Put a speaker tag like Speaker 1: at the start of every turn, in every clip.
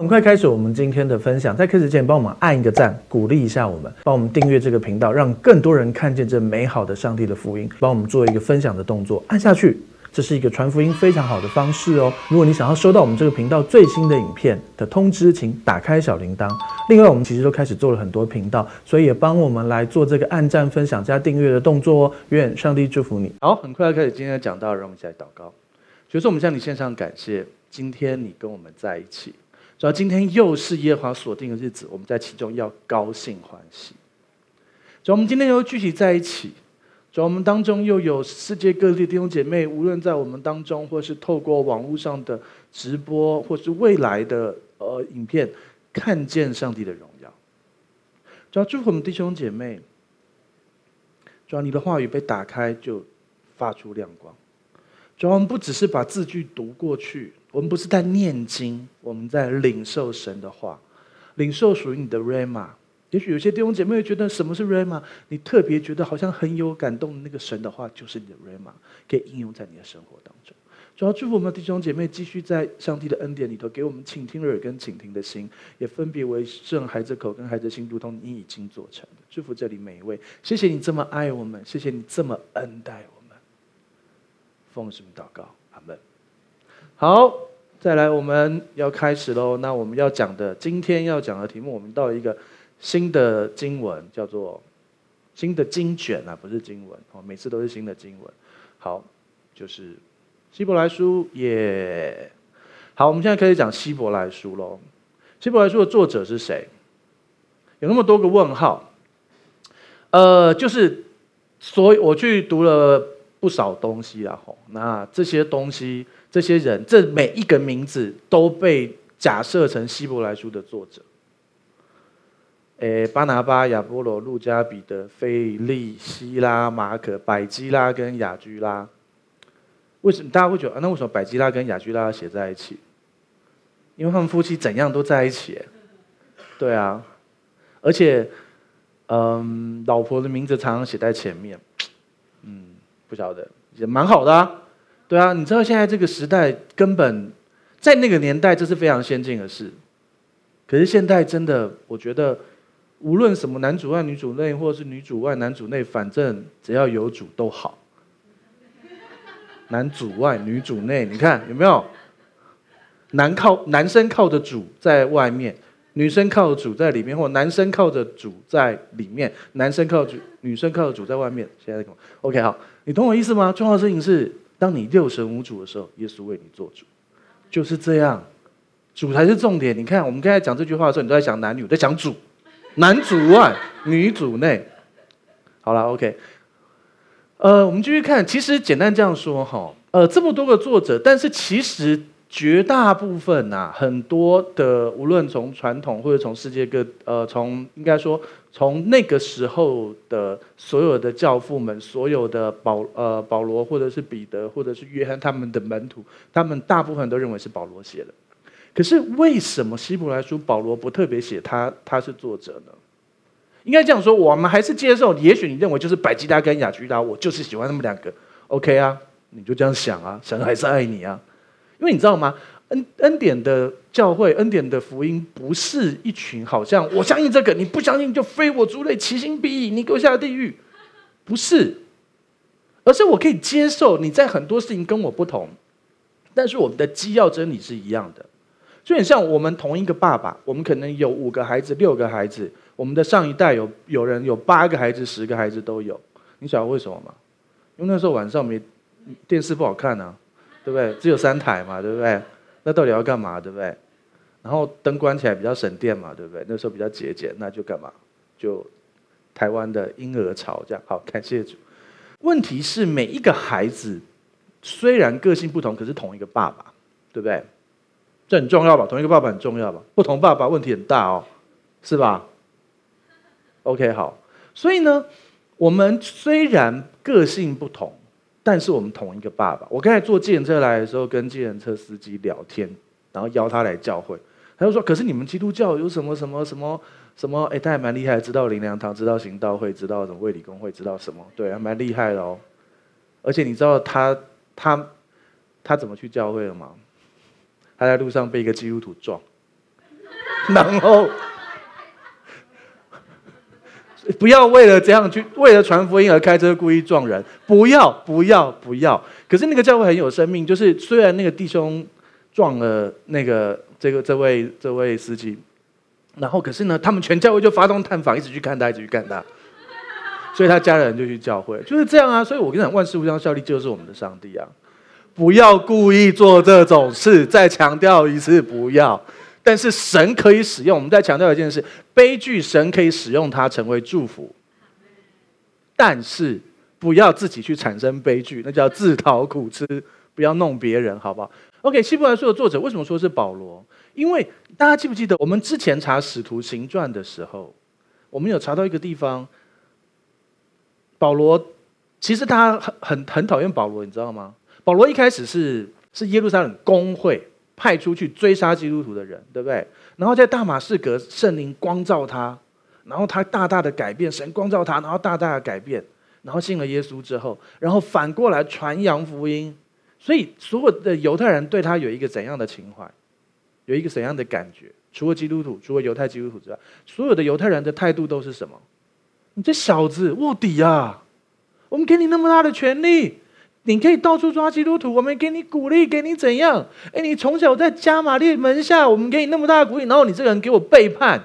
Speaker 1: 很快开始我们今天的分享，在开始前帮我们按一个赞，鼓励一下我们，帮我们订阅这个频道，让更多人看见这美好的上帝的福音，帮我们做一个分享的动作，按下去。这是一个传福音非常好的方式哦。如果你想要收到我们这个频道最新的影片的通知，请打开小铃铛。另外，我们其实都开始做了很多频道，所以也帮我们来做这个按赞、分享加订阅的动作哦。愿上帝祝福你。好，很快要开始今天的讲道，让我们一起来祷告。就是我们向你献上感谢，今天你跟我们在一起，主要今天又是耶和华所定的日子，我们在其中要高兴欢喜。主要我们今天又聚集在一起。主要，我们当中又有世界各地弟兄姐妹，无论在我们当中，或是透过网络上的直播，或是未来的呃影片，看见上帝的荣耀。主要祝福我们弟兄姐妹。主要你的话语被打开，就发出亮光。主要我们不只是把字句读过去，我们不是在念经，我们在领受神的话，领受属于你的 rama。也许有些弟兄姐妹会觉得什么是 rama？你特别觉得好像很有感动的那个神的话，就是你的 rama，可以应用在你的生活当中。主要祝福我们弟兄姐妹继续在上帝的恩典里头，给我们倾听耳跟倾听的心，也分别为圣孩子口跟孩子心，如同你已经做成的。祝福这里每一位，谢谢你这么爱我们，谢谢你这么恩待我们。奉什么祷告？好，再来我们要开始喽。那我们要讲的，今天要讲的题目，我们到一个。新的经文叫做新的经卷啊，不是经文哦，每次都是新的经文。好，就是希伯来书耶。好，我们现在开始讲希伯来书喽。希伯来书的作者是谁？有那么多个问号。呃，就是所以我去读了不少东西啊。吼，那这些东西，这些人，这每一个名字都被假设成希伯来书的作者。诶，巴拿巴、亚波罗、路加、彼得、腓利、西拉、马可、百基拉跟雅居拉，为什么大家会觉得啊？那为什么百基拉跟雅居拉写在一起？因为他们夫妻怎样都在一起。对啊，而且，嗯，老婆的名字常常写在前面。嗯，不晓得也蛮好的啊。对啊，你知道现在这个时代根本在那个年代这是非常先进的事，可是现在真的，我觉得。无论什么男主外女主内，或者是女主外男主内，反正只要有主都好。男主外女主内，你看有没有？男靠男生靠着主在外面，女生靠着主在里面，或男生靠着主在里面，男生靠着主，女生靠着主在外面。现在 OK 好，你懂我意思吗？重要的事情是，当你六神无主的时候，耶稣为你做主，就是这样，主才是重点。你看我们刚才讲这句话的时候，你都在想男女，在讲主。男主外，女主内。好了，OK。呃，我们继续看。其实简单这样说哈，呃，这么多个作者，但是其实绝大部分呐、啊，很多的，无论从传统或者从世界各，呃，从应该说从那个时候的所有的教父们，所有的保呃保罗或者是彼得或者是约翰他们的门徒，他们大部分都认为是保罗写的。可是为什么希伯来书保罗不特别写他他是作者呢？应该这样说，我们还是接受。也许你认为就是百基拉跟亚居拉，我就是喜欢他们两个。OK 啊，你就这样想啊，神还是爱你啊。因为你知道吗？恩恩典的教会，恩典的福音，不是一群好像我相信这个，你不相信就非我族类，其心必异，你给我下地狱。不是，而是我可以接受你在很多事情跟我不同，但是我们的基要真理是一样的。就很像我们同一个爸爸，我们可能有五个孩子、六个孩子。我们的上一代有有人有八个孩子、十个孩子都有。你晓得为什么吗？因为那时候晚上没电视不好看啊，对不对？只有三台嘛，对不对？那到底要干嘛，对不对？然后灯关起来比较省电嘛，对不对？那时候比较节俭，那就干嘛？就台湾的婴儿潮这样。好，感谢主。问题是每一个孩子虽然个性不同，可是同一个爸爸，对不对？这很重要吧？同一个爸爸很重要吧？不同爸爸问题很大哦，是吧？OK，好。所以呢，我们虽然个性不同，但是我们同一个爸爸。我刚才坐计程车来的时候，跟计程车司机聊天，然后邀他来教会，他就说：“可是你们基督教有什么什么什么什么？哎，他还蛮厉害，知道灵粮堂，知道行道会，知道什么卫理公会，知道什么？对，还蛮厉害的哦。而且你知道他他他怎么去教会了吗？”他在路上被一个基督徒撞，然后不要为了这样去为了传福音而开车故意撞人，不要不要不要。可是那个教会很有生命，就是虽然那个弟兄撞了那个这个这位这位司机，然后可是呢，他们全教会就发动探访，一直去看他，一直去看他。所以他家人就去教会，就是这样啊。所以我跟你讲，万事互相效力，就是我们的上帝啊。不要故意做这种事，再强调一次，不要。但是神可以使用，我们再强调一件事：悲剧神可以使用它成为祝福，但是不要自己去产生悲剧，那叫自讨苦吃。不要弄别人，好不好？OK，希伯来书的作者为什么说是保罗？因为大家记不记得，我们之前查使徒行传的时候，我们有查到一个地方。保罗其实他很很很讨厌保罗，你知道吗？保罗一开始是是耶路撒冷公会派出去追杀基督徒的人，对不对？然后在大马士革圣灵光照他，然后他大大的改变，神光照他，然后大大的改变，然后信了耶稣之后，然后反过来传扬福音，所以所有的犹太人对他有一个怎样的情怀，有一个怎样的感觉？除了基督徒，除了犹太基督徒之外，所有的犹太人的态度都是什么？你这小子卧底啊！我们给你那么大的权利，你可以到处抓基督徒，我们给你鼓励，给你怎样？哎，你从小在加玛列门下，我们给你那么大的鼓励，然后你这个人给我背叛，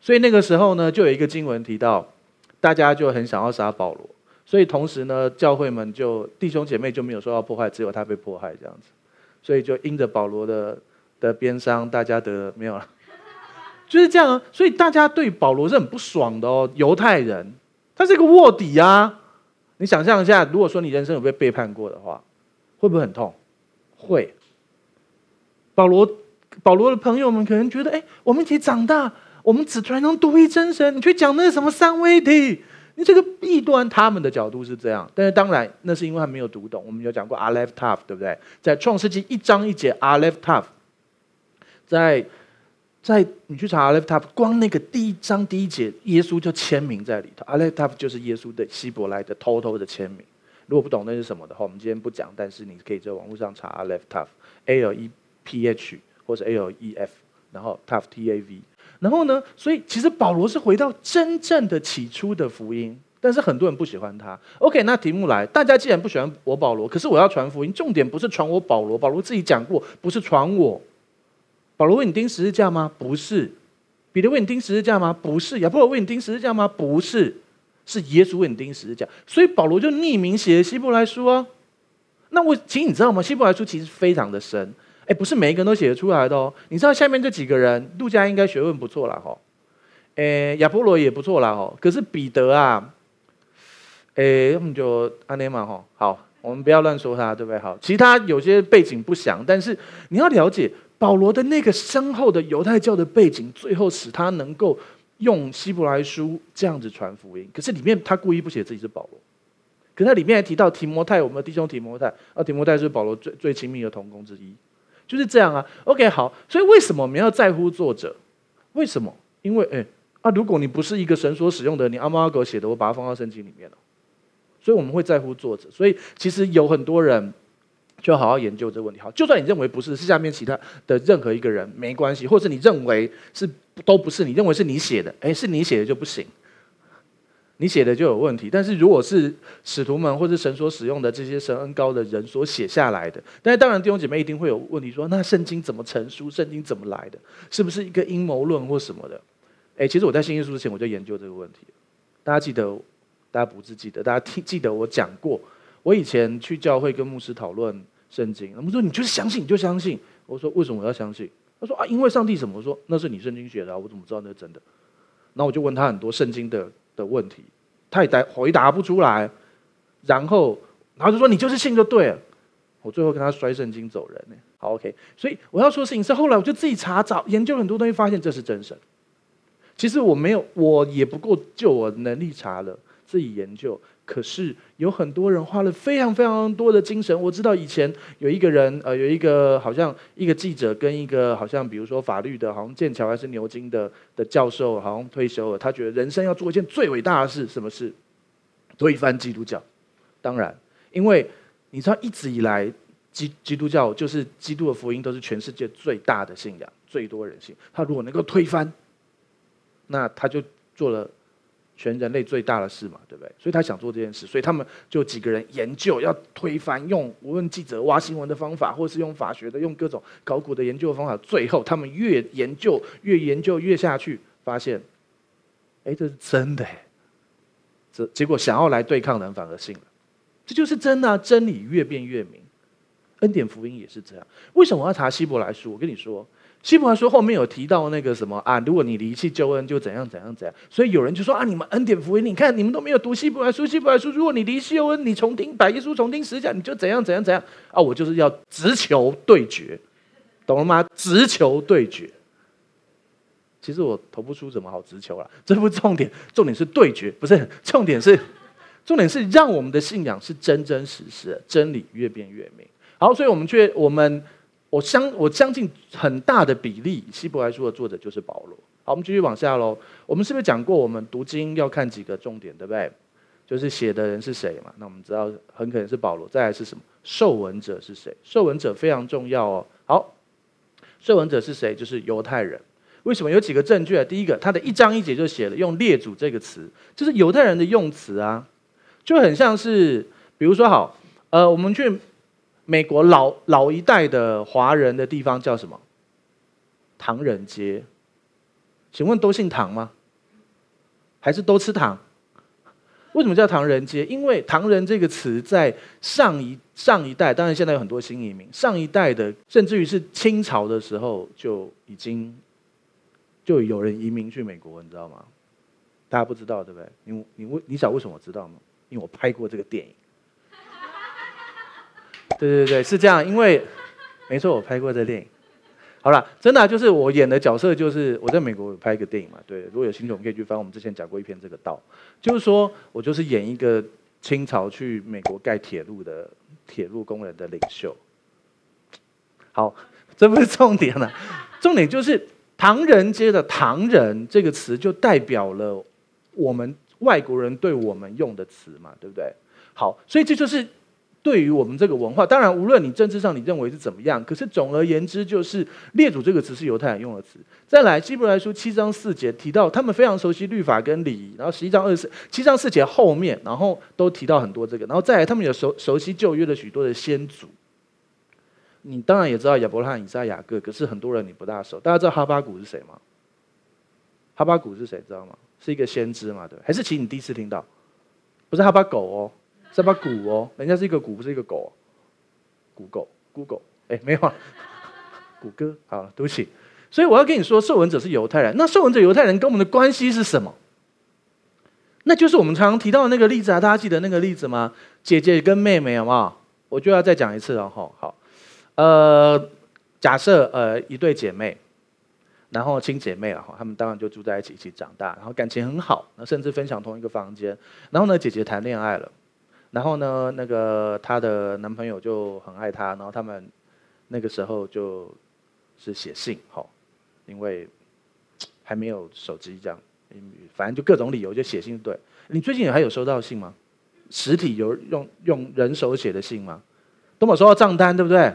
Speaker 1: 所以那个时候呢，就有一个经文提到，大家就很想要杀保罗，所以同时呢，教会们就弟兄姐妹就没有受到迫害，只有他被迫害这样子，所以就因着保罗的的鞭伤，大家得没有了。就是这样啊，所以大家对保罗是很不爽的哦。犹太人，他是个卧底啊。你想象一下，如果说你人生有被背叛过的话，会不会很痛？会。保罗，保罗的朋友们可能觉得，哎，我们一起长大，我们只传承独一真神，你去讲那什么三位一体，你这个异端。他们的角度是这样，但是当然，那是因为他没有读懂。我们有讲过 Aleph Tav，对不对？在创世纪一章一节 Aleph Tav，在。在你去查 Aleph Tav，光那个第一章第一节，耶稣就签名在里头。Aleph Tav 就是耶稣的希伯来的偷偷的签名。如果不懂那是什么的话，我们今天不讲，但是你可以在网络上查 Aleph Tav，A L E P H 或者 A L E F，然后 Tav T A V。然后呢，所以其实保罗是回到真正的起初的福音，但是很多人不喜欢他。OK，那题目来，大家既然不喜欢我保罗，可是我要传福音，重点不是传我保罗，保罗自己讲过，不是传我。保罗为你钉十字架吗？不是。彼得为你钉十字架吗？不是。亚波罗为你钉十字架吗？不是。是耶稣为你钉十字架。所以保罗就匿名写希伯来书啊。那我，其实你知道吗？希伯来书其实非常的深。哎，不是每一个人都写得出来的哦。你知道下面这几个人，路加应该学问不错了哈。哎，亚波罗也不错了哈。可是彼得啊，哎，我们就阿尼玛哈。好，我们不要乱说他，对不对？好，其他有些背景不详，但是你要了解。保罗的那个深厚的犹太教的背景，最后使他能够用希伯来书这样子传福音。可是里面他故意不写自己是保罗，可是他里面还提到提摩太，我们的弟兄提摩太，啊，提摩太是保罗最最亲密的同工之一，就是这样啊。OK，好，所以为什么我们要在乎作者？为什么？因为，哎，啊，如果你不是一个神所使用的，你阿猫阿狗写的，我把它放到圣经里面了。所以我们会在乎作者。所以其实有很多人。就好好研究这个问题。好，就算你认为不是，是下面其他的任何一个人没关系，或者你认为是都不是，你认为是你写的，诶，是你写的就不行，你写的就有问题。但是如果是使徒们或者神所使用的这些神恩高的人所写下来的，但是当然弟兄姐妹一定会有问题说，那圣经怎么成书？圣经怎么来的？是不是一个阴谋论或什么的？诶，其实我在信耶稣之前我就研究这个问题。大家记得，大家不是记得，大家听记得我讲过，我以前去教会跟牧师讨论。圣经，他们说你就是相信，你就相信。我说为什么我要相信？他说啊，因为上帝什么？我说那是你圣经写的啊，我怎么知道那是真的？然后我就问他很多圣经的的问题，他也答回答不出来。然后，然后就说你就是信就对了。我最后跟他摔圣经走人呢。好，OK。所以我要说的事情是，后来我就自己查找研究很多东西，发现这是真神。其实我没有，我也不够就我能力查了，自己研究。可是有很多人花了非常非常多的精神。我知道以前有一个人，呃，有一个好像一个记者跟一个好像比如说法律的，好像剑桥还是牛津的的教授，好像退休了。他觉得人生要做一件最伟大的事，什么事？推翻基督教。当然，因为你知道一直以来基基督教就是基督的福音都是全世界最大的信仰，最多人信。他如果能够推翻，那他就做了。全人类最大的事嘛，对不对？所以他想做这件事，所以他们就几个人研究要推翻，用无论记者挖新闻的方法，或是用法学的、用各种考古的研究方法。最后他们越研究越研究越下去，发现，哎，这是真的。这结果想要来对抗的人，反而信了。这就是真的，真理越辩越明。恩典福音也是这样。为什么我要查希伯来书？我跟你说。希伯来书后面有提到那个什么啊？如果你离弃救恩，就怎样怎样怎样。所以有人就说啊，你们恩典福音，你看你们都没有读希伯来书。希伯来书，如果你离弃救恩，你重听百耶稣重听十架，你就怎样怎样怎样啊？我就是要直球对决，懂了吗？直球对决。其实我投不出什么好直球了，这不是重点，重点是对决，不是重点是重点是让我们的信仰是真真实实，真理越辩越明。好，所以我们却我们。我相我相信很大的比例，希伯来书的作者就是保罗。好，我们继续往下喽。我们是不是讲过，我们读经要看几个重点，对不对？就是写的人是谁嘛？那我们知道很可能是保罗。再来是什么？受文者是谁？受文者非常重要哦。好，受文者是谁？就是犹太人。为什么？有几个证据啊？第一个，他的一章一节就写了用列祖这个词，就是犹太人的用词啊，就很像是，比如说好，呃，我们去。美国老老一代的华人的地方叫什么？唐人街。请问都姓唐吗？还是都吃糖？为什么叫唐人街？因为“唐人”这个词在上一上一代，当然现在有很多新移民。上一代的，甚至于是清朝的时候就已经就有人移民去美国，你知道吗？大家不知道对不对？你你问你想为什么我知道吗？因为我拍过这个电影。对对对，是这样，因为没错，我拍过这电影。好了，真的、就是我演的角色，就是我在美国拍一个电影嘛。对，如果有兴趣，我们可以去翻。我们之前讲过一篇这个道，就是说我就是演一个清朝去美国盖铁路的铁路工人的领袖。好，这不是重点了，重点就是唐人街的“唐人”这个词，就代表了我们外国人对我们用的词嘛，对不对？好，所以这就是。对于我们这个文化，当然无论你政治上你认为是怎么样，可是总而言之，就是“列祖”这个词是犹太人用的词。再来，希伯来书七章四节提到他们非常熟悉律法跟礼仪，然后十一章二十四、七章四节后面，然后都提到很多这个，然后再来他们有熟熟悉旧约的许多的先祖。你当然也知道亚伯拉罕、以撒、雅各，可是很多人你不大熟。大家知道哈巴谷是谁吗？哈巴谷是谁？知道吗？是一个先知嘛？对，还是其你第一次听到？不是哈巴狗哦。是把鼓哦，人家是一个鼓，不是一个狗，哦，鼓狗，鼓狗，哎，没有啊，谷歌，好，对不起。所以我要跟你说，受文者是犹太人。那受文者犹太人跟我们的关系是什么？那就是我们常常提到的那个例子啊，大家记得那个例子吗？姐姐跟妹妹，好不好？我就要再讲一次了，哈，好。呃，假设呃一对姐妹，然后亲姐妹了哈，她们当然就住在一起，一起长大，然后感情很好，那甚至分享同一个房间。然后呢，姐姐谈恋爱了。然后呢，那个她的男朋友就很爱她，然后他们那个时候就是写信，哈，因为还没有手机这样，反正就各种理由就写信。对，你最近还有收到信吗？实体有用用人手写的信吗？都没收到账单，对不对？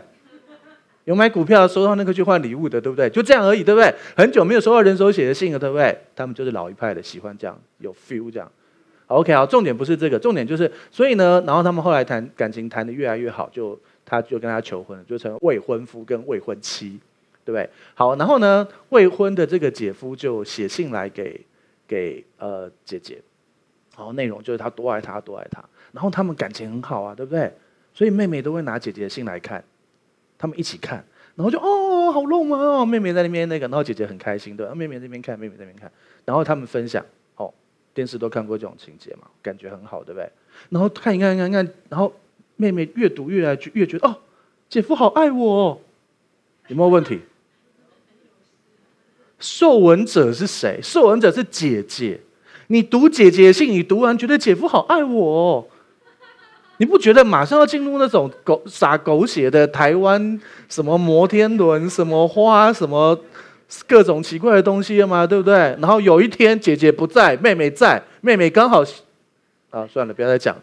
Speaker 1: 有买股票收到那个去换礼物的，对不对？就这样而已，对不对？很久没有收到人手写的信了，对不对？他们就是老一派的，喜欢这样有 feel 这样。OK，好，重点不是这个，重点就是，所以呢，然后他们后来谈感情谈得越来越好，就他就跟他求婚了，就成未婚夫跟未婚妻，对不对？好，然后呢，未婚的这个姐夫就写信来给给呃姐姐，然后内容就是他多爱她多爱她，然后他们感情很好啊，对不对？所以妹妹都会拿姐姐的信来看，他们一起看，然后就哦好浪漫哦，妹妹在那边那个，然后姐姐很开心，对，妹妹在那边看，妹妹在那边看，然后他们分享。电视都看过这种情节嘛，感觉很好，对不对？然后看一看，看看，然后妹妹越读越来越觉得哦，姐夫好爱我，有没有问题？受文者是谁？受文者是姐姐。你读姐姐信，你读完觉得姐夫好爱我，你不觉得马上要进入那种狗撒狗血的台湾什么摩天轮、什么花、什么？各种奇怪的东西了嘛，对不对？然后有一天姐姐不在，妹妹在，妹妹刚好，啊，算了，不要再讲。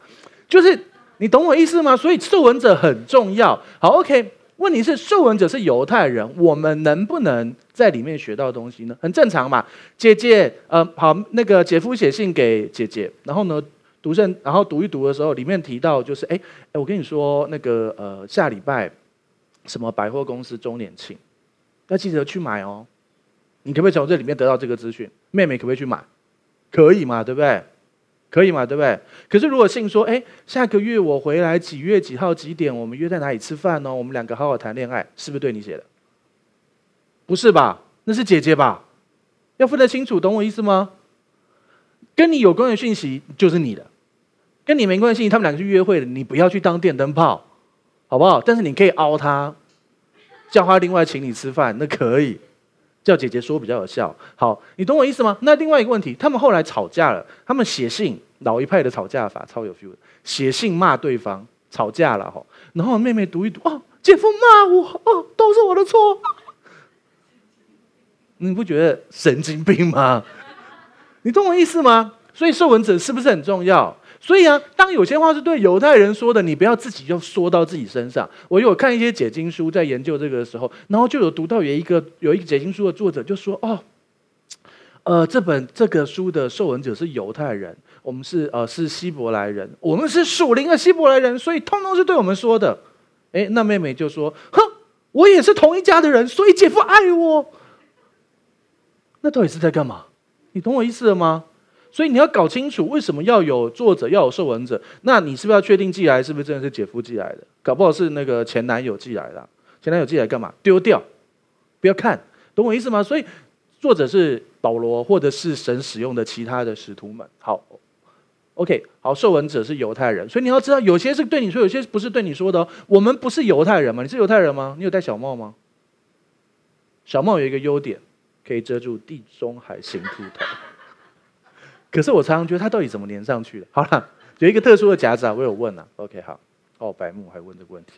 Speaker 1: 就是你懂我意思吗？所以受闻者很重要。好，OK。问题是受闻者是犹太人，我们能不能在里面学到东西呢？很正常嘛。姐姐，呃，好，那个姐夫写信给姐姐，然后呢，读圣，然后读一读的时候，里面提到就是，哎，哎，我跟你说，那个，呃，下礼拜什么百货公司周年庆，要记得去买哦。你可不可以从这里面得到这个资讯？妹妹可不可以去买？可以嘛，对不对？可以嘛，对不对？可是如果信说，哎，下个月我回来几月几号几点，我们约在哪里吃饭呢？我们两个好好谈恋爱，是不是对你写的？不是吧？那是姐姐吧？要分得清楚，懂我意思吗？跟你有关的讯息就是你的，跟你没关系，他们两个去约会的，你不要去当电灯泡，好不好？但是你可以凹他，叫他另外请你吃饭，那可以。叫姐姐说比较有效。好，你懂我意思吗？那另外一个问题，他们后来吵架了，他们写信，老一派的吵架法超有 feel，写信骂对方，吵架了哈。然后妹妹读一读，哦，姐夫骂我，哦，都是我的错。你不觉得神经病吗？你懂我意思吗？所以受闻者是不是很重要？所以啊，当有些话是对犹太人说的，你不要自己就说到自己身上。我有看一些解经书，在研究这个的时候，然后就有读到有一个有一个解经书的作者就说：“哦，呃，这本这个书的受文者是犹太人，我们是呃是希伯来人，我们是属灵的希伯来人，所以通通是对我们说的。”哎，那妹妹就说：“哼，我也是同一家的人，所以姐夫爱我。”那到底是在干嘛？你懂我意思了吗？所以你要搞清楚为什么要有作者，要有受文者。那你是不是要确定寄来是不是真的是姐夫寄来的？搞不好是那个前男友寄来的。前男友寄来干嘛？丢掉，不要看，懂我意思吗？所以作者是保罗，或者是神使用的其他的使徒们。好，OK，好，受文者是犹太人，所以你要知道，有些是对你说，有些不是对你说的哦。我们不是犹太人吗？你是犹太人吗？你有戴小帽吗？小帽有一个优点，可以遮住地中海型秃头。可是我常常觉得它到底怎么连上去的？好了，有一个特殊的夹子啊，我有问啊。OK，好，哦，白木还问这个问题，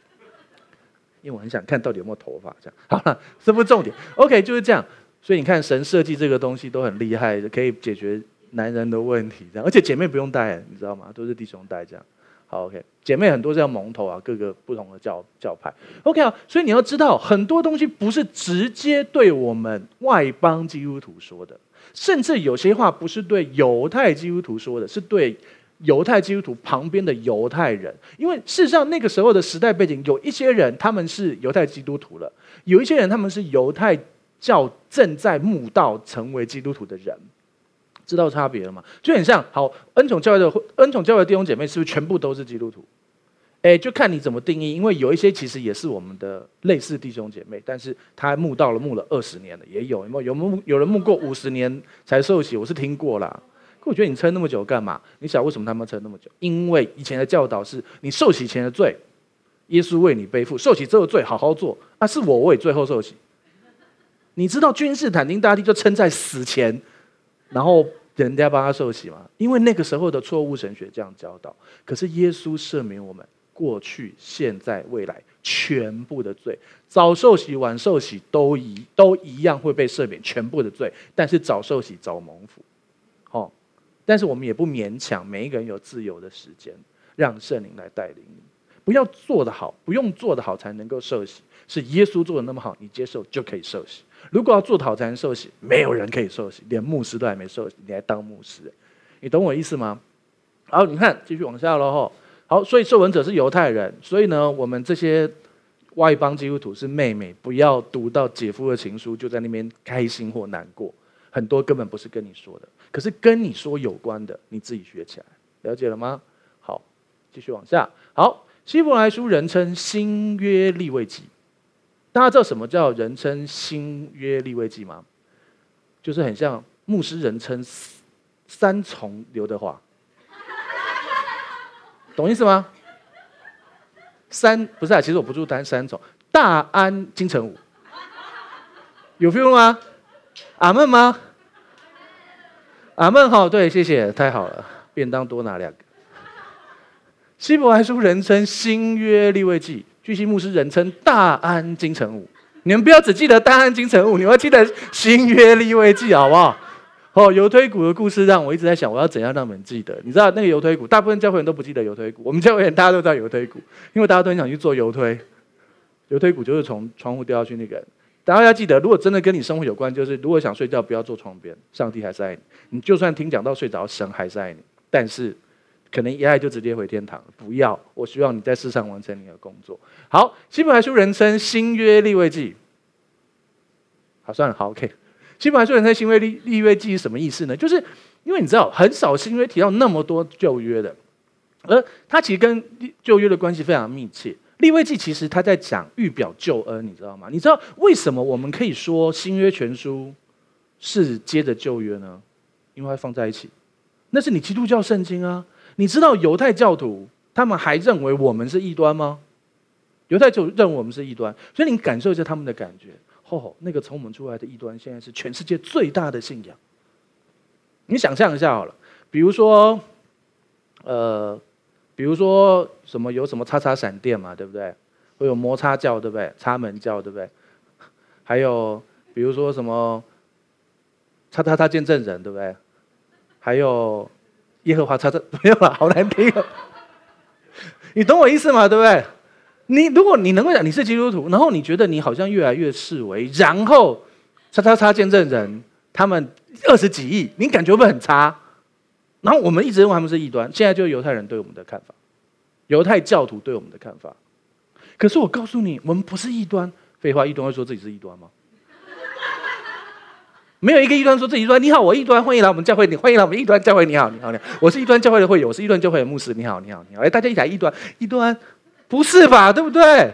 Speaker 1: 因为我很想看到底有没有头发。这样好了，这不是重点。OK，就是这样。所以你看，神设计这个东西都很厉害，可以解决男人的问题。这样，而且姐妹不用戴，你知道吗？都是弟兄戴这样。好，OK，姐妹很多是要蒙头啊，各个不同的教教派。OK 啊，所以你要知道，很多东西不是直接对我们外邦基督徒说的。甚至有些话不是对犹太基督徒说的，是对犹太基督徒旁边的犹太人。因为事实上那个时候的时代背景，有一些人他们是犹太基督徒了，有一些人他们是犹太教正在慕道成为基督徒的人，知道差别了吗？就很像，好，恩宠教会的恩宠教会的弟兄姐妹是不是全部都是基督徒？哎，就看你怎么定义，因为有一些其实也是我们的类似弟兄姐妹，但是他慕道了慕了二十年了，也有有没有有慕有人慕过五十年才受洗，我是听过啦。可我觉得你撑那么久干嘛？你想为什么他们撑那么久？因为以前的教导是你受洗前的罪，耶稣为你背负；受洗之后的罪好好做。啊，是我为最后受洗。你知道君士坦丁大帝就撑在死前，然后人家帮他受洗吗？因为那个时候的错误神学这样教导。可是耶稣赦免我们。过去、现在、未来，全部的罪，早受洗、晚受洗都一都一样会被赦免全部的罪。但是早受洗早蒙福，哦，但是我们也不勉强，每一个人有自由的时间，让圣灵来带领你。不要做得好，不用做得好才能够受洗，是耶稣做的那么好，你接受就可以受洗。如果要做得好才能受洗，没有人可以受洗，连牧师都还没受洗，你还当牧师？你懂我意思吗？好，你看，继续往下喽，吼。好，所以受文者是犹太人，所以呢，我们这些外邦基督徒是妹妹，不要读到姐夫的情书就在那边开心或难过，很多根本不是跟你说的，可是跟你说有关的，你自己学起来，了解了吗？好，继续往下。好，希伯来书人称新约立位记，大家知道什么叫人称新约立位记吗？就是很像牧师人称三重刘德华。懂意思吗？三不是啊，其实我不住单三种，大安金城武，有 feel 吗？阿门吗？阿门好，对，谢谢，太好了，便当多拿两个。希伯来书人称新约立位记，巨星牧师人称大安金城武，你们不要只记得大安金城武，你们要记得新约立位记，好不好？哦，犹推谷的故事让我一直在想，我要怎样让你们记得？你知道那个犹推谷，大部分教会人都不记得犹推谷，我们教会人大家都知道犹推谷，因为大家都很想去做犹推。犹推谷就是从窗户掉下去那个人。大家要记得，如果真的跟你生活有关，就是如果想睡觉，不要坐窗边，上帝还是爱你。你就算听讲到睡着，神还是爱你。但是可能一爱就直接回天堂，不要。我希望你在世上完成你的工作。好，希伯来说人称新约立位记。好，算了，好，OK。希伯来书人称新约立立约记是什么意思呢？就是因为你知道，很少新约提到那么多旧约的，而它其实跟旧约的关系非常密切。立位记其实他在讲预表救恩，你知道吗？你知道为什么我们可以说新约全书是接着旧约呢？因为它放在一起，那是你基督教圣经啊。你知道犹太教徒他们还认为我们是异端吗？犹太就认为我们是异端，所以你感受一下他们的感觉。吼哦，那个从我们出来的异端，现在是全世界最大的信仰。你想象一下好了，比如说，呃。比如说什么有什么叉叉闪电嘛，对不对？会有摩擦教，对不对？插门教，对不对？还有比如说什么叉叉叉见证人，对不对？还有耶和华叉叉没有了，好难听。哦你懂我意思吗？对不对？你如果你能够讲你是基督徒，然后你觉得你好像越来越式微，然后叉叉叉见证人他们二十几亿，你感觉会不会很差？然后我们一直认为他们是异端，现在就是犹太人对我们的看法，犹太教徒对我们的看法。可是我告诉你，我们不是异端。废话，异端会说自己是异端吗？没有一个异端说自己异端。你好，我异端，欢迎来我们教会。你欢迎来我们异端教会。你好，你好，你好。我是异端教会的会友，我是异端教会的牧师。你好，你好，你好。哎，大家一起来异端，异端不是吧？对不对？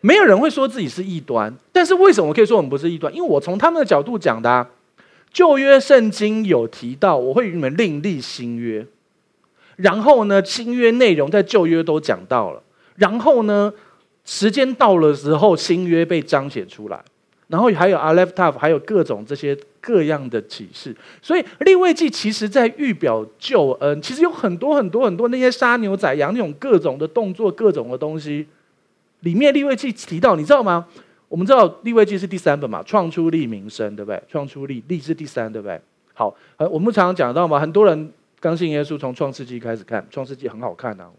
Speaker 1: 没有人会说自己是异端。但是为什么我可以说我们不是异端？因为我从他们的角度讲的啊。旧约圣经有提到，我会与你们另立新约。然后呢，新约内容在旧约都讲到了。然后呢，时间到了时候，新约被彰显出来。然后还有 Aleph Tav，还有各种这些各样的启示。所以立位记其实在预表救恩，其实有很多很多很多那些杀牛宰羊那种各种的动作，各种的东西里面立位记提到，你知道吗？我们知道立位记是第三本嘛，创出立民申，对不对？创出立立是第三，对不对？好，我们常常讲到嘛，很多人刚信耶稣，从创世纪开始看，创世纪很好看啊，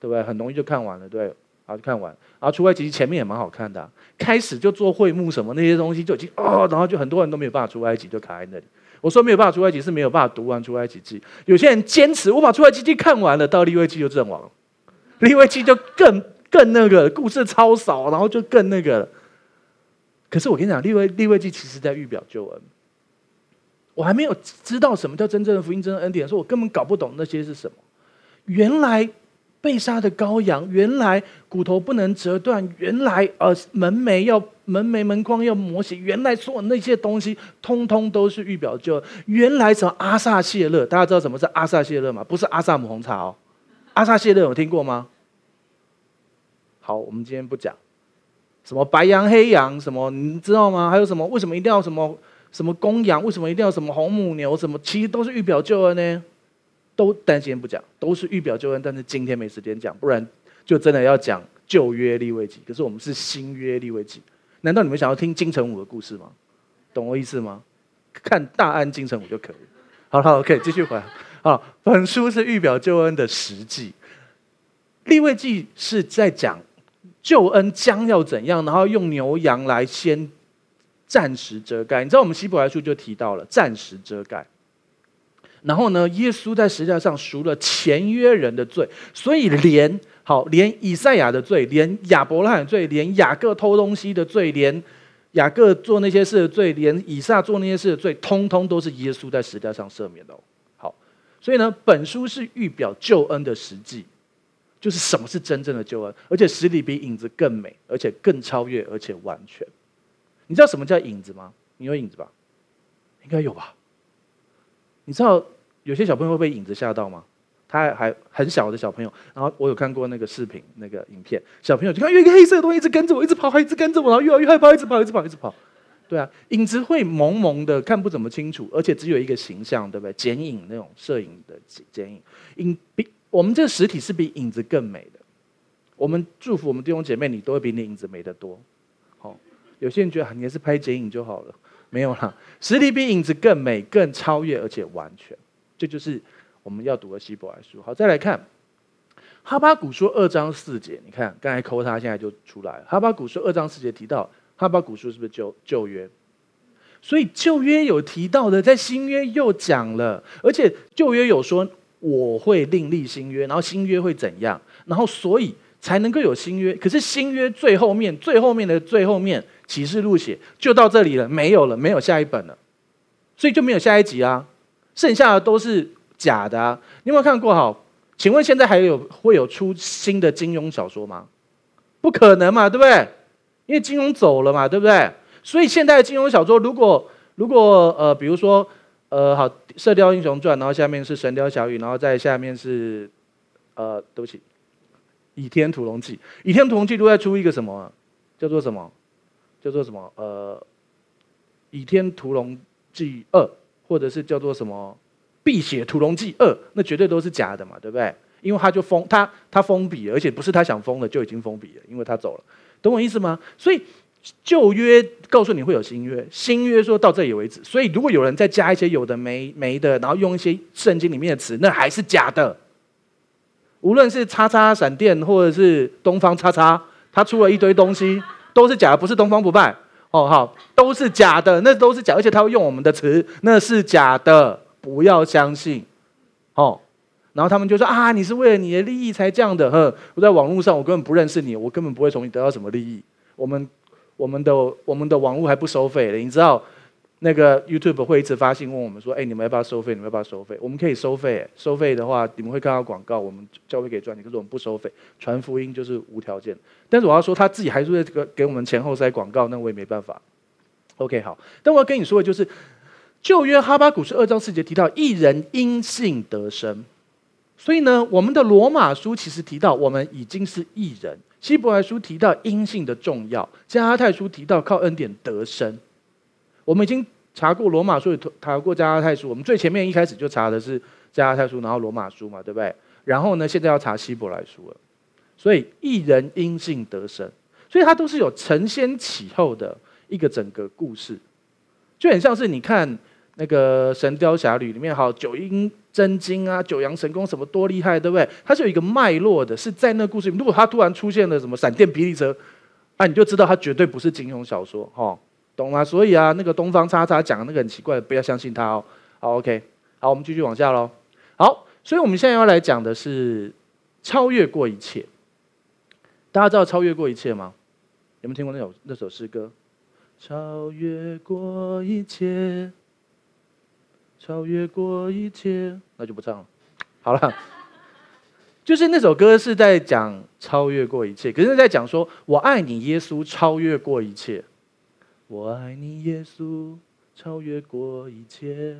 Speaker 1: 对不对？很容易就看完了，对，然后就看完，然后出埃及记前面也蛮好看的，啊，开始就做会幕什么那些东西就已经哦，然后就很多人都没有办法出埃及，就卡在那里。我说没有办法出埃及是没有办法读完出埃及记，有些人坚持我把出埃及记看完了，到利未记就阵亡了，利未记就更更那个故事超少，然后就更那个了。可是我跟你讲，利未利未记其实在预表救恩。我还没有知道什么叫真正的福音、真正的恩典，说我根本搞不懂那些是什么。原来被杀的羔羊，原来骨头不能折断，原来呃门楣要门楣门框要磨洗，原来所有那些东西，通通都是预表救。原来什么阿萨谢勒，大家知道什么是阿萨谢勒吗？不是阿萨姆红茶哦，阿萨谢勒有听过吗？好，我们今天不讲。什么白羊黑羊什么你知道吗？还有什么？为什么一定要什么什么公羊？为什么一定要什么红母牛？什么其实都是预表救恩呢？都但今天不讲，都是预表救恩。但是今天没时间讲，不然就真的要讲旧约立位记。可是我们是新约立位记，难道你们想要听金城武的故事吗？懂我意思吗？看大安金城武就可以。好了，好，OK，继续回来。好，本书是预表救恩的实际，立位记是在讲。救恩将要怎样？然后用牛羊来。先暂时遮盖。你知道我们希伯来。书就提到了暂时遮盖。然后呢，耶稣在十字架上赎了前约人的罪，所以连好连以赛亚的罪，连亚伯拉罕的罪，连雅各偷东西的罪，连雅各做那些事的罪，连以撒做那些事的罪，通通都是耶稣在十字架上赦免的。好，所以呢，本书是预表救恩的实际。就是什么是真正的救恩，而且实体比影子更美，而且更超越，而且完全。你知道什么叫影子吗？你有影子吧？应该有吧？你知道有些小朋友会被影子吓到吗？他还，很小的小朋友，然后我有看过那个视频，那个影片，小朋友就看有一个黑色的东西一直跟着我，一直跑，还一直跟着我，然后越来越害怕，一直跑，一直跑，一直跑。对啊，影子会蒙蒙的，看不怎么清楚，而且只有一个形象，对不对？剪影那种摄影的剪影，影比。我们这个实体是比影子更美的。我们祝福我们弟兄姐妹，你都会比你影子美得多。好，有些人觉得你也是拍剪影就好了，没有啦，实体比影子更美、更超越，而且完全。这就是我们要读的希伯来书。好，再来看哈巴谷书二章四节，你看刚才抠他，现在就出来了。哈巴谷书二章四节提到哈巴谷书是不是旧旧约？所以旧约有提到的，在新约又讲了，而且旧约有说我会另立新约，然后新约会怎样，然后所以才能够有新约。可是新约最后面、最后面的最后面，启示录写就到这里了，没有了，没有下一本了，所以就没有下一集啊，剩下的都是假的啊。你有没有看过？好，请问现在还有会有出新的金庸小说吗？不可能嘛，对不对？因为金庸走了嘛，对不对？所以现代的金庸小说，如果如果呃，比如说呃，好，《射雕英雄传》，然后下面是《神雕侠侣》，然后再下面是呃，对不起，《倚天屠龙记》。《倚天屠龙记》都在出一个什么？叫做什么？叫做什么？呃，《倚天屠龙记二》，或者是叫做什么《碧血屠龙记二》，那绝对都是假的嘛，对不对？因为他就封他他封笔，而且不是他想封的就已经封笔了，因为他走了，懂我意思吗？所以。旧约告诉你会有新约，新约说到这里为止。所以如果有人再加一些有的没没的，然后用一些圣经里面的词，那还是假的。无论是叉叉闪电，或者是东方叉叉，他出了一堆东西，都是假的，不是东方不败哦，好，都是假的，那都是假，而且他会用我们的词，那是假的，不要相信哦。然后他们就说啊，你是为了你的利益才这样的，哼，我在网络上我根本不认识你，我根本不会从你得到什么利益，我们。我们的我们的网络还不收费的，你知道，那个 YouTube 会一直发信问我们说：“哎，你们要不要收费？你们要不要收费？”我们可以收费，收费的话，你们会看到广告，我们教会可以赚钱，可是我们不收费，传福音就是无条件。但是我要说，他自己还是会这个给我们前后塞广告，那我也没办法。OK，好。但我要跟你说的就是，旧约哈巴谷书二章四节提到，一人因信得生，所以呢，我们的罗马书其实提到，我们已经是义人。希伯来书提到因信的重要，加拉太书提到靠恩典得生。我们已经查过罗马书，也查过加拉太书。我们最前面一开始就查的是加拉太书，然后罗马书嘛，对不对？然后呢，现在要查希伯来书。了。所以一人因信得生，所以它都是有承先启后的一个整个故事，就很像是你看那个《神雕侠侣》里面，好九阴。真经啊，九阳神功什么多厉害，对不对？它是有一个脉络的，是在那故事。如果它突然出现了什么闪电霹雳车，啊，你就知道它绝对不是金庸小说，哦，懂吗？所以啊，那个东方叉叉讲的那个很奇怪，不要相信他哦。好，OK，好，我们继续往下喽。好，所以我们现在要来讲的是超越过一切。大家知道超越过一切吗？有没有听过那首那首诗歌？超越过一切。超越过一切，那就不唱了。好了，就是那首歌是在讲超越过一切，可是在讲说我爱你，耶稣超越过一切。我爱你，耶稣超越过一切。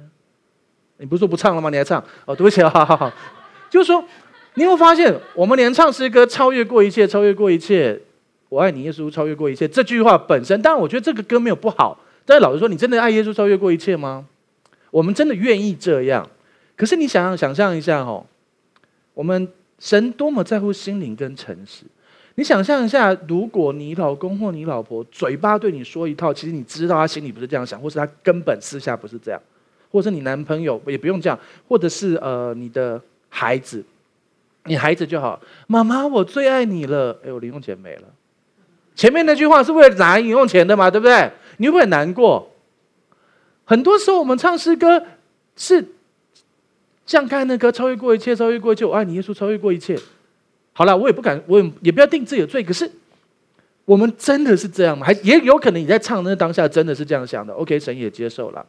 Speaker 1: 你不是说不唱了吗？你还唱？哦，对不起，好好好。就是说，你有没有发现，我们连唱诗歌超越过一切，超越过一切。我爱你，耶稣超越过一切。这句话本身，当然我觉得这个歌没有不好。但是老实说，你真的爱耶稣超越过一切吗？我们真的愿意这样，可是你想想想象一下哦，我们神多么在乎心灵跟诚实。你想象一下，如果你老公或你老婆嘴巴对你说一套，其实你知道他心里不是这样想，或是他根本私下不是这样，或是你男朋友也不用这样，或者是呃你的孩子，你孩子就好，妈妈我最爱你了，哎我零用钱没了，前面那句话是为了拿零用钱的嘛，对不对？你会不会难过？很多时候，我们唱诗歌是像刚才那歌，超越过一切，超越过一切，我爱你，耶稣超越过一切。好了，我也不敢，我也也不要定自己的罪。可是，我们真的是这样吗？还也有可能你在唱那当下真的是这样想的。OK，神也接受了。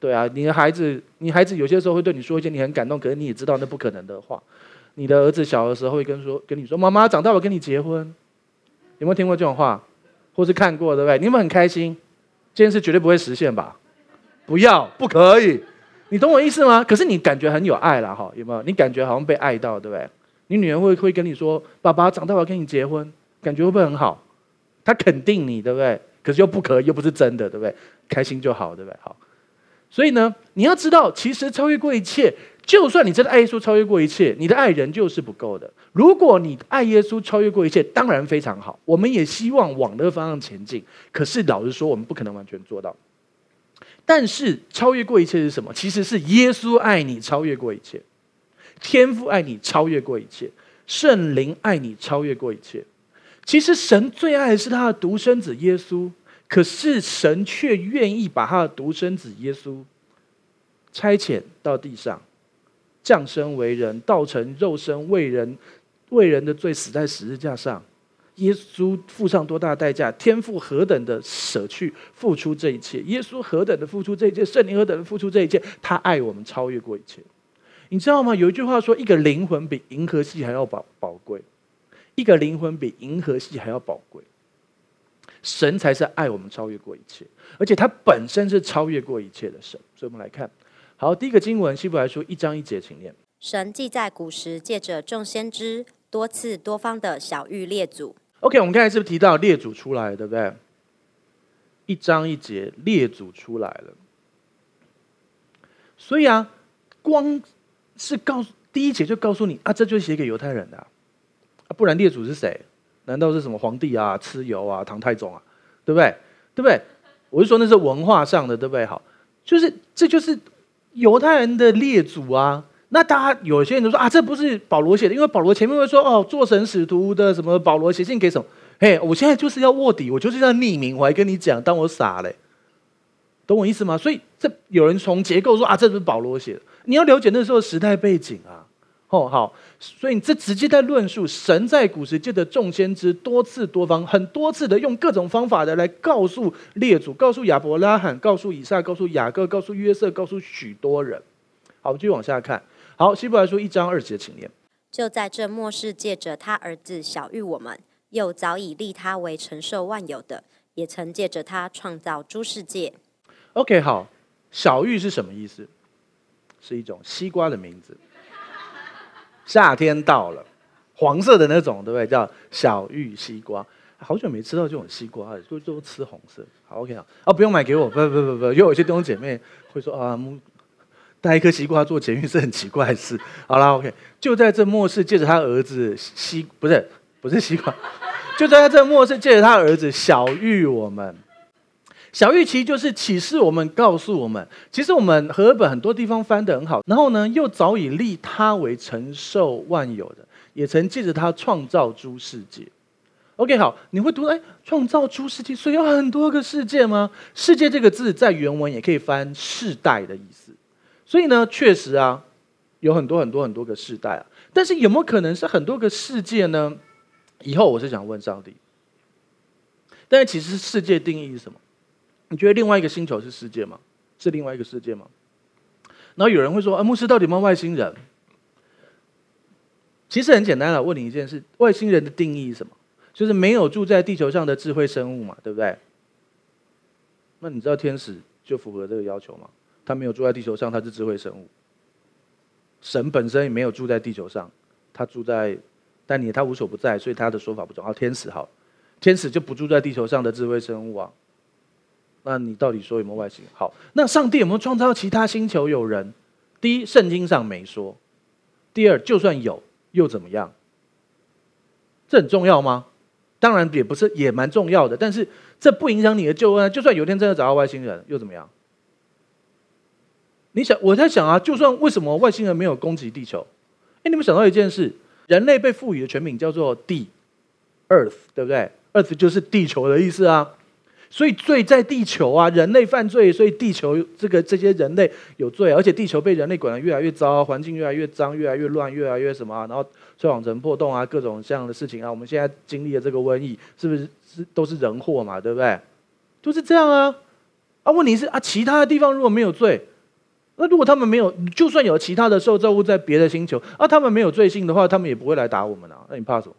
Speaker 1: 对啊，你的孩子，你孩子有些时候会对你说一些你很感动，可是你也知道那不可能的话。你的儿子小的时候会跟说跟你说：“妈妈长大了跟你结婚。”有没有听过这种话？或是看过对不对？你们很开心，这件事绝对不会实现吧？不要，不可以，你懂我意思吗？可是你感觉很有爱了哈，有没有？你感觉好像被爱到，对不对？你女儿会会跟你说：“爸爸长大我要跟你结婚。”感觉会不会很好？他肯定你，对不对？可是又不可以，又不是真的，对不对？开心就好，对不对？好，所以呢，你要知道，其实超越过一切，就算你真的爱耶稣超越过一切，你的爱人就是不够的。如果你爱耶稣超越过一切，当然非常好。我们也希望往那个方向前进。可是老实说，我们不可能完全做到。但是超越过一切是什么？其实是耶稣爱你超越过一切，天父爱你超越过一切，圣灵爱你超越过一切。其实神最爱的是他的独生子耶稣，可是神却愿意把他的独生子耶稣差遣到地上，降生为人，道成肉身，为人为人的罪死在十字架上。耶稣付上多大的代价？天父何等的舍去付出这一切？耶稣何等的付出这一切？圣灵何等的付出这一切？他爱我们超越过一切。你知道吗？有一句话说：“一个灵魂比银河系还要宝宝贵，一个灵魂比银河系还要宝贵。”神才是爱我们超越过一切，而且他本身是超越过一切的神。所以，我们来看，好，第一个经文，希伯来书一章一节，请念：
Speaker 2: 神既在古时借着众先知多次多方的小玉列祖。
Speaker 1: OK，我们刚才是不是提到列祖出来，对不对？一章一节，列祖出来了。所以啊，光是告诉第一节就告诉你啊，这就是写给犹太人的啊，不然列祖是谁？难道是什么皇帝啊、蚩尤啊、唐太宗啊？对不对？对不对？我是说那是文化上的，对不对？好，就是这就是犹太人的列祖啊。那大家有些人都说啊，这不是保罗写的，因为保罗前面会说哦，做神使徒的什么保罗写信给什么？嘿，我现在就是要卧底，我就是要匿名，我还跟你讲，当我傻嘞，懂我意思吗？所以这有人从结构说啊，这是保罗写的，你要了解那时候时代背景啊。哦，好，所以你这直接在论述神在古时借的众先知多次多方，很多次的用各种方法的来告诉列祖，告诉亚伯拉罕，告诉以撒，告诉雅各，告诉约瑟，告诉许多人。好，我们继续往下看。好，希伯来书一章二节，请念。
Speaker 2: 就在这末世，借着他儿子晓諭我们，又早已立他为承受万有的，也曾借着他创造诸世界。
Speaker 1: OK，好，小玉是什么意思？是一种西瓜的名字。夏天到了，黄色的那种，对不对？叫小玉西瓜。好久没吃到这种西瓜，了都都吃红色。好，OK 啊，不用买给我，不不不不，因为有些弟兄姐妹会说啊。带一颗西瓜做捷运是很奇怪的事。好了，OK，就在这末世，借着他儿子西，不是不是西瓜，就在这末世，借着他儿子小玉我们。晓諭其就是启示我们，告诉我们，其实我们和合本很多地方翻得很好。然后呢，又早已立他为承受万有的，也曾借着他创造诸世界。OK，好，你会读哎，创造出世界，所以有很多个世界吗？世界这个字在原文也可以翻世代的意思。所以呢，确实啊，有很多很多很多个世代啊，但是有没有可能是很多个世界呢？以后我是想问上帝。但是其实世界定义是什么？你觉得另外一个星球是世界吗？是另外一个世界吗？然后有人会说，啊，牧师到底有没有外星人？其实很简单了，问你一件事：外星人的定义是什么？就是没有住在地球上的智慧生物嘛，对不对？那你知道天使就符合这个要求吗？他没有住在地球上，他是智慧生物。神本身也没有住在地球上，他住在，但你他无所不在，所以他的说法不重要。天使好，天使就不住在地球上的智慧生物啊。那你到底说有没有外星？好，那上帝有没有创造其他星球有人？第一，圣经上没说；第二，就算有又怎么样？这很重要吗？当然也不是，也蛮重要的。但是这不影响你的救恩。就算有一天真的找到外星人，又怎么样？你想，我在想啊，就算为什么外星人没有攻击地球？哎，你们想到一件事，人类被赋予的全名叫做地，Earth，对不对？Earth 就是地球的意思啊。所以罪在地球啊，人类犯罪，所以地球这个这些人类有罪，而且地球被人类管得越来越糟，环境越来越脏，越来越乱，越来越什么？然后吹网城破洞啊，各种这样的事情啊。我们现在经历的这个瘟疫，是不是是都是人祸嘛？对不对？就是这样啊。啊，问题是啊，其他的地方如果没有罪。那如果他们没有，就算有其他的受造物在别的星球，啊，他们没有罪性的话，他们也不会来打我们啊。那你怕什么？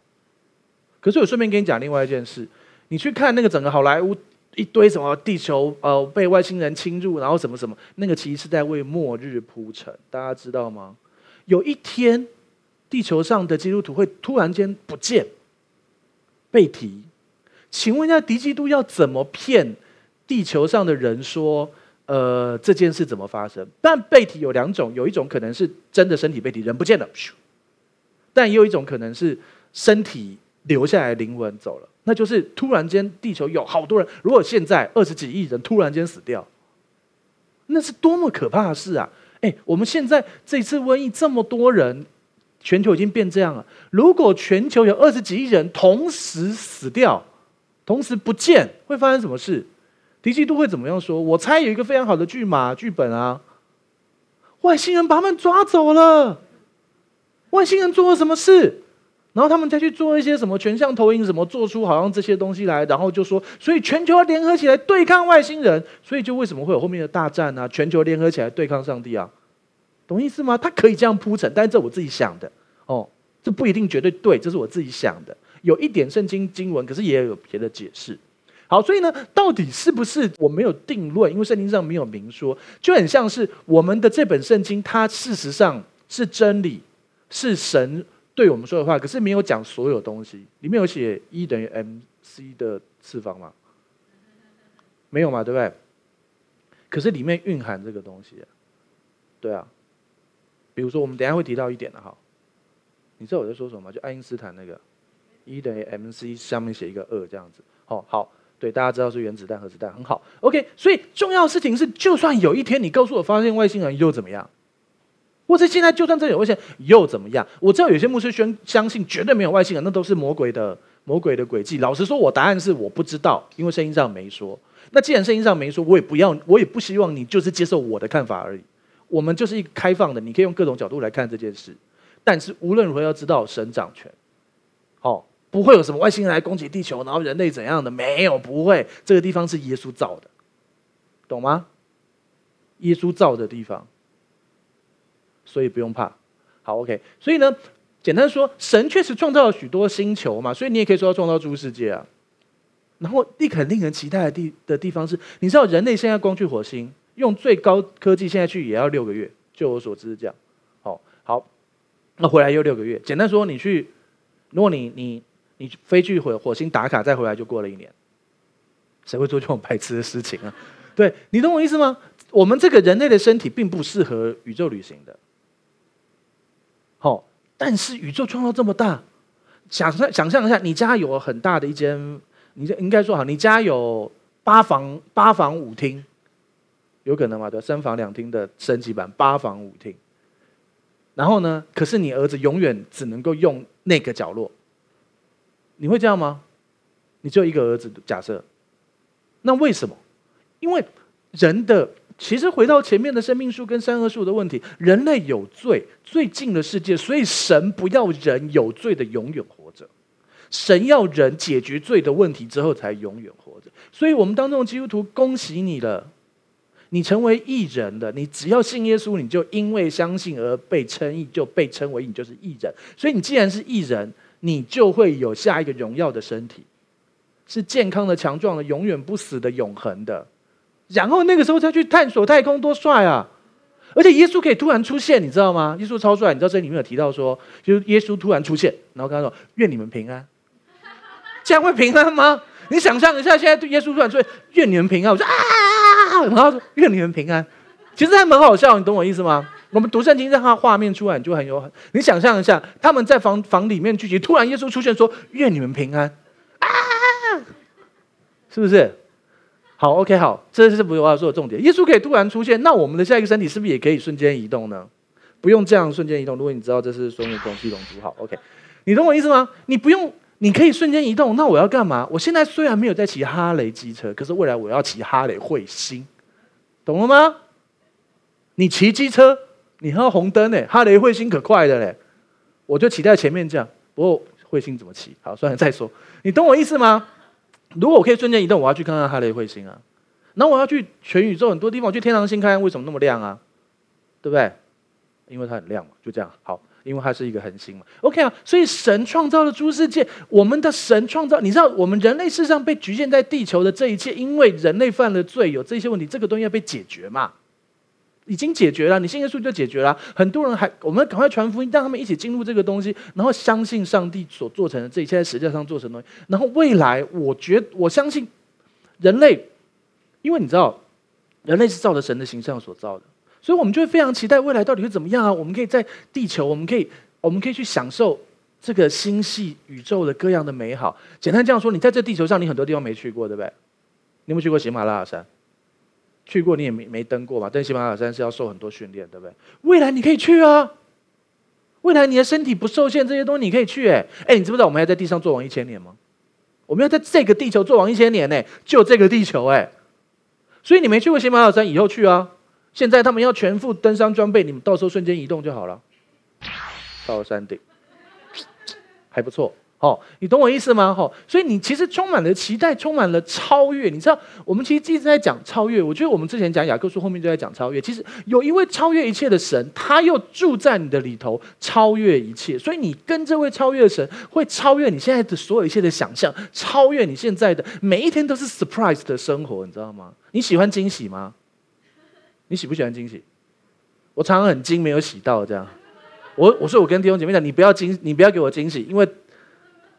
Speaker 1: 可是我顺便跟你讲另外一件事，你去看那个整个好莱坞一堆什么地球呃被外星人侵入，然后什么什么，那个其实是在为末日铺陈，大家知道吗？有一天，地球上的基督徒会突然间不见，被提，请问一下，敌基督要怎么骗地球上的人说？呃，这件事怎么发生？但被提有两种，有一种可能是真的身体被提，人不见了；但也有一种可能是身体留下来，灵魂走了。那就是突然间地球有好多人，如果现在二十几亿人突然间死掉，那是多么可怕的事啊！哎，我们现在这次瘟疫这么多人，全球已经变这样了。如果全球有二十几亿人同时死掉，同时不见，会发生什么事？敌基督会怎么样说？我猜有一个非常好的剧码剧本啊，外星人把他们抓走了。外星人做了什么事？然后他们再去做一些什么全像投影，什么做出好像这些东西来，然后就说，所以全球要联合起来对抗外星人，所以就为什么会有后面的大战啊？全球联合起来对抗上帝啊，懂意思吗？他可以这样铺陈，但是这我自己想的哦，这不一定绝对对，这是我自己想的，有一点圣经经文，可是也有别的解释。好，所以呢，到底是不是我没有定论？因为圣经上没有明说，就很像是我们的这本圣经，它事实上是真理，是神。对我们说的话，可是没有讲所有东西。里面有写 E 等于 mc 的次方吗？没有嘛，对不对？可是里面蕴含这个东西，对啊。比如说，我们等下会提到一点的哈。你知道我在说什么吗？就爱因斯坦那个 E 等于 mc 上面写一个二这样子。好，好，对，大家知道是原子弹、核子弹，很好。OK，所以重要的事情是，就算有一天你告诉我发现外星人又怎么样？或者现在就算这有外星又怎么样？我知道有些牧师宣相信绝对没有外星人，那都是魔鬼的魔鬼的诡计。老实说，我答案是我不知道，因为圣经上没说。那既然圣经上没说，我也不要，我也不希望你就是接受我的看法而已。我们就是一个开放的，你可以用各种角度来看这件事。但是无论如何要知道神掌权，哦，不会有什么外星人来攻击地球，然后人类怎样的？没有，不会。这个地方是耶稣造的，懂吗？耶稣造的地方。所以不用怕，好，OK。所以呢，简单说，神确实创造了许多星球嘛，所以你也可以说他创造诸世界啊。然后，你肯令人期待的地的地方是，你知道人类现在光去火星，用最高科技现在去也要六个月，就我所知是这样。好，好，那回来又六个月。简单说，你去，如果你你你飞去火火星打卡，再回来就过了一年。谁会做这种白痴的事情啊？对，你懂我意思吗？我们这个人类的身体并不适合宇宙旅行的。好，但是宇宙创造这么大，想象想象一下，你家有很大的一间，你应该说好，你家有八房八房五厅，有可能吗？对，三房两厅的升级版，八房五厅。然后呢，可是你儿子永远只能够用那个角落，你会这样吗？你只有一个儿子，假设，那为什么？因为人的。其实回到前面的生命树跟三恶树的问题，人类有罪，罪进了世界，所以神不要人有罪的永远活着，神要人解决罪的问题之后才永远活着。所以，我们当中的基督徒，恭喜你了，你成为义人了。你只要信耶稣，你就因为相信而被称义，就被称为你就是义人。所以，你既然是义人，你就会有下一个荣耀的身体，是健康的、强壮的、永远不死的、永恒的。然后那个时候再去探索太空，多帅啊！而且耶稣可以突然出现，你知道吗？耶稣超帅，你知道这里面有提到说，就是耶稣突然出现，然后跟他说：“愿你们平安。”这样会平安吗？你想象一下，现在对耶稣突然出现，“愿你们平安。”我说：“啊！”然后说：“愿你们平安。”其实还蛮好笑，你懂我意思吗？我们读圣经，让他画面出来，你就很有。你想象一下，他们在房房里面聚集，突然耶稣出现，说：“愿你们平安。”啊！是不是？好，OK，好，这是不我要说的重点。耶稣可以突然出现，那我们的下一个身体是不是也可以瞬间移动呢？不用这样瞬间移动。如果你知道这是孙悟空、七龙珠，好，OK，你懂我意思吗？你不用，你可以瞬间移动。那我要干嘛？我现在虽然没有在骑哈雷机车，可是未来我要骑哈雷彗星，懂了吗？你骑机车，你还要红灯呢，哈雷彗星可快的嘞，我就骑在前面这样。不过彗星怎么骑？好，算了，再说。你懂我意思吗？如果我可以瞬间移动，我要去看看哈雷彗星啊！然后我要去全宇宙很多地方，去天狼星看看为什么那么亮啊？对不对？因为它很亮嘛，就这样。好，因为它是一个恒星嘛。OK 啊，所以神创造了诸世界，我们的神创造，你知道我们人类世上被局限在地球的这一切，因为人类犯了罪，有这些问题，这个东西要被解决嘛。已经解决了，你信耶稣就解决了。很多人还，我们赶快传福音，让他们一起进入这个东西，然后相信上帝所做成的这一切在实际上做成的东西。然后未来，我觉我相信人类，因为你知道，人类是照着神的形象所造的，所以我们就会非常期待未来到底会怎么样啊？我们可以在地球，我们可以，我们可以去享受这个星系宇宙的各样的美好。简单这样说，你在这地球上，你很多地方没去过，对不对？你有没有去过喜马拉雅山？去过你也没没登过嘛？登喜马拉雅山是要受很多训练，对不对？未来你可以去啊，未来你的身体不受限，这些东西你可以去。哎哎，你知不知道我们要在地上做王一千年吗？我们要在这个地球做王一千年呢，就这个地球哎。所以你没去过喜马拉雅山，以后去啊。现在他们要全副登山装备，你们到时候瞬间移动就好了，到了山顶，还不错。哦，你懂我意思吗？哦，所以你其实充满了期待，充满了超越。你知道，我们其实一直在讲超越。我觉得我们之前讲雅各书后面就在讲超越。其实有一位超越一切的神，他又住在你的里头，超越一切。所以你跟这位超越神，会超越你现在的所有一切的想象，超越你现在的每一天都是 surprise 的生活，你知道吗？你喜欢惊喜吗？你喜不喜欢惊喜？我常常很惊没有喜到这样。我我说我跟弟兄姐妹讲，你不要惊，你不要给我惊喜，因为。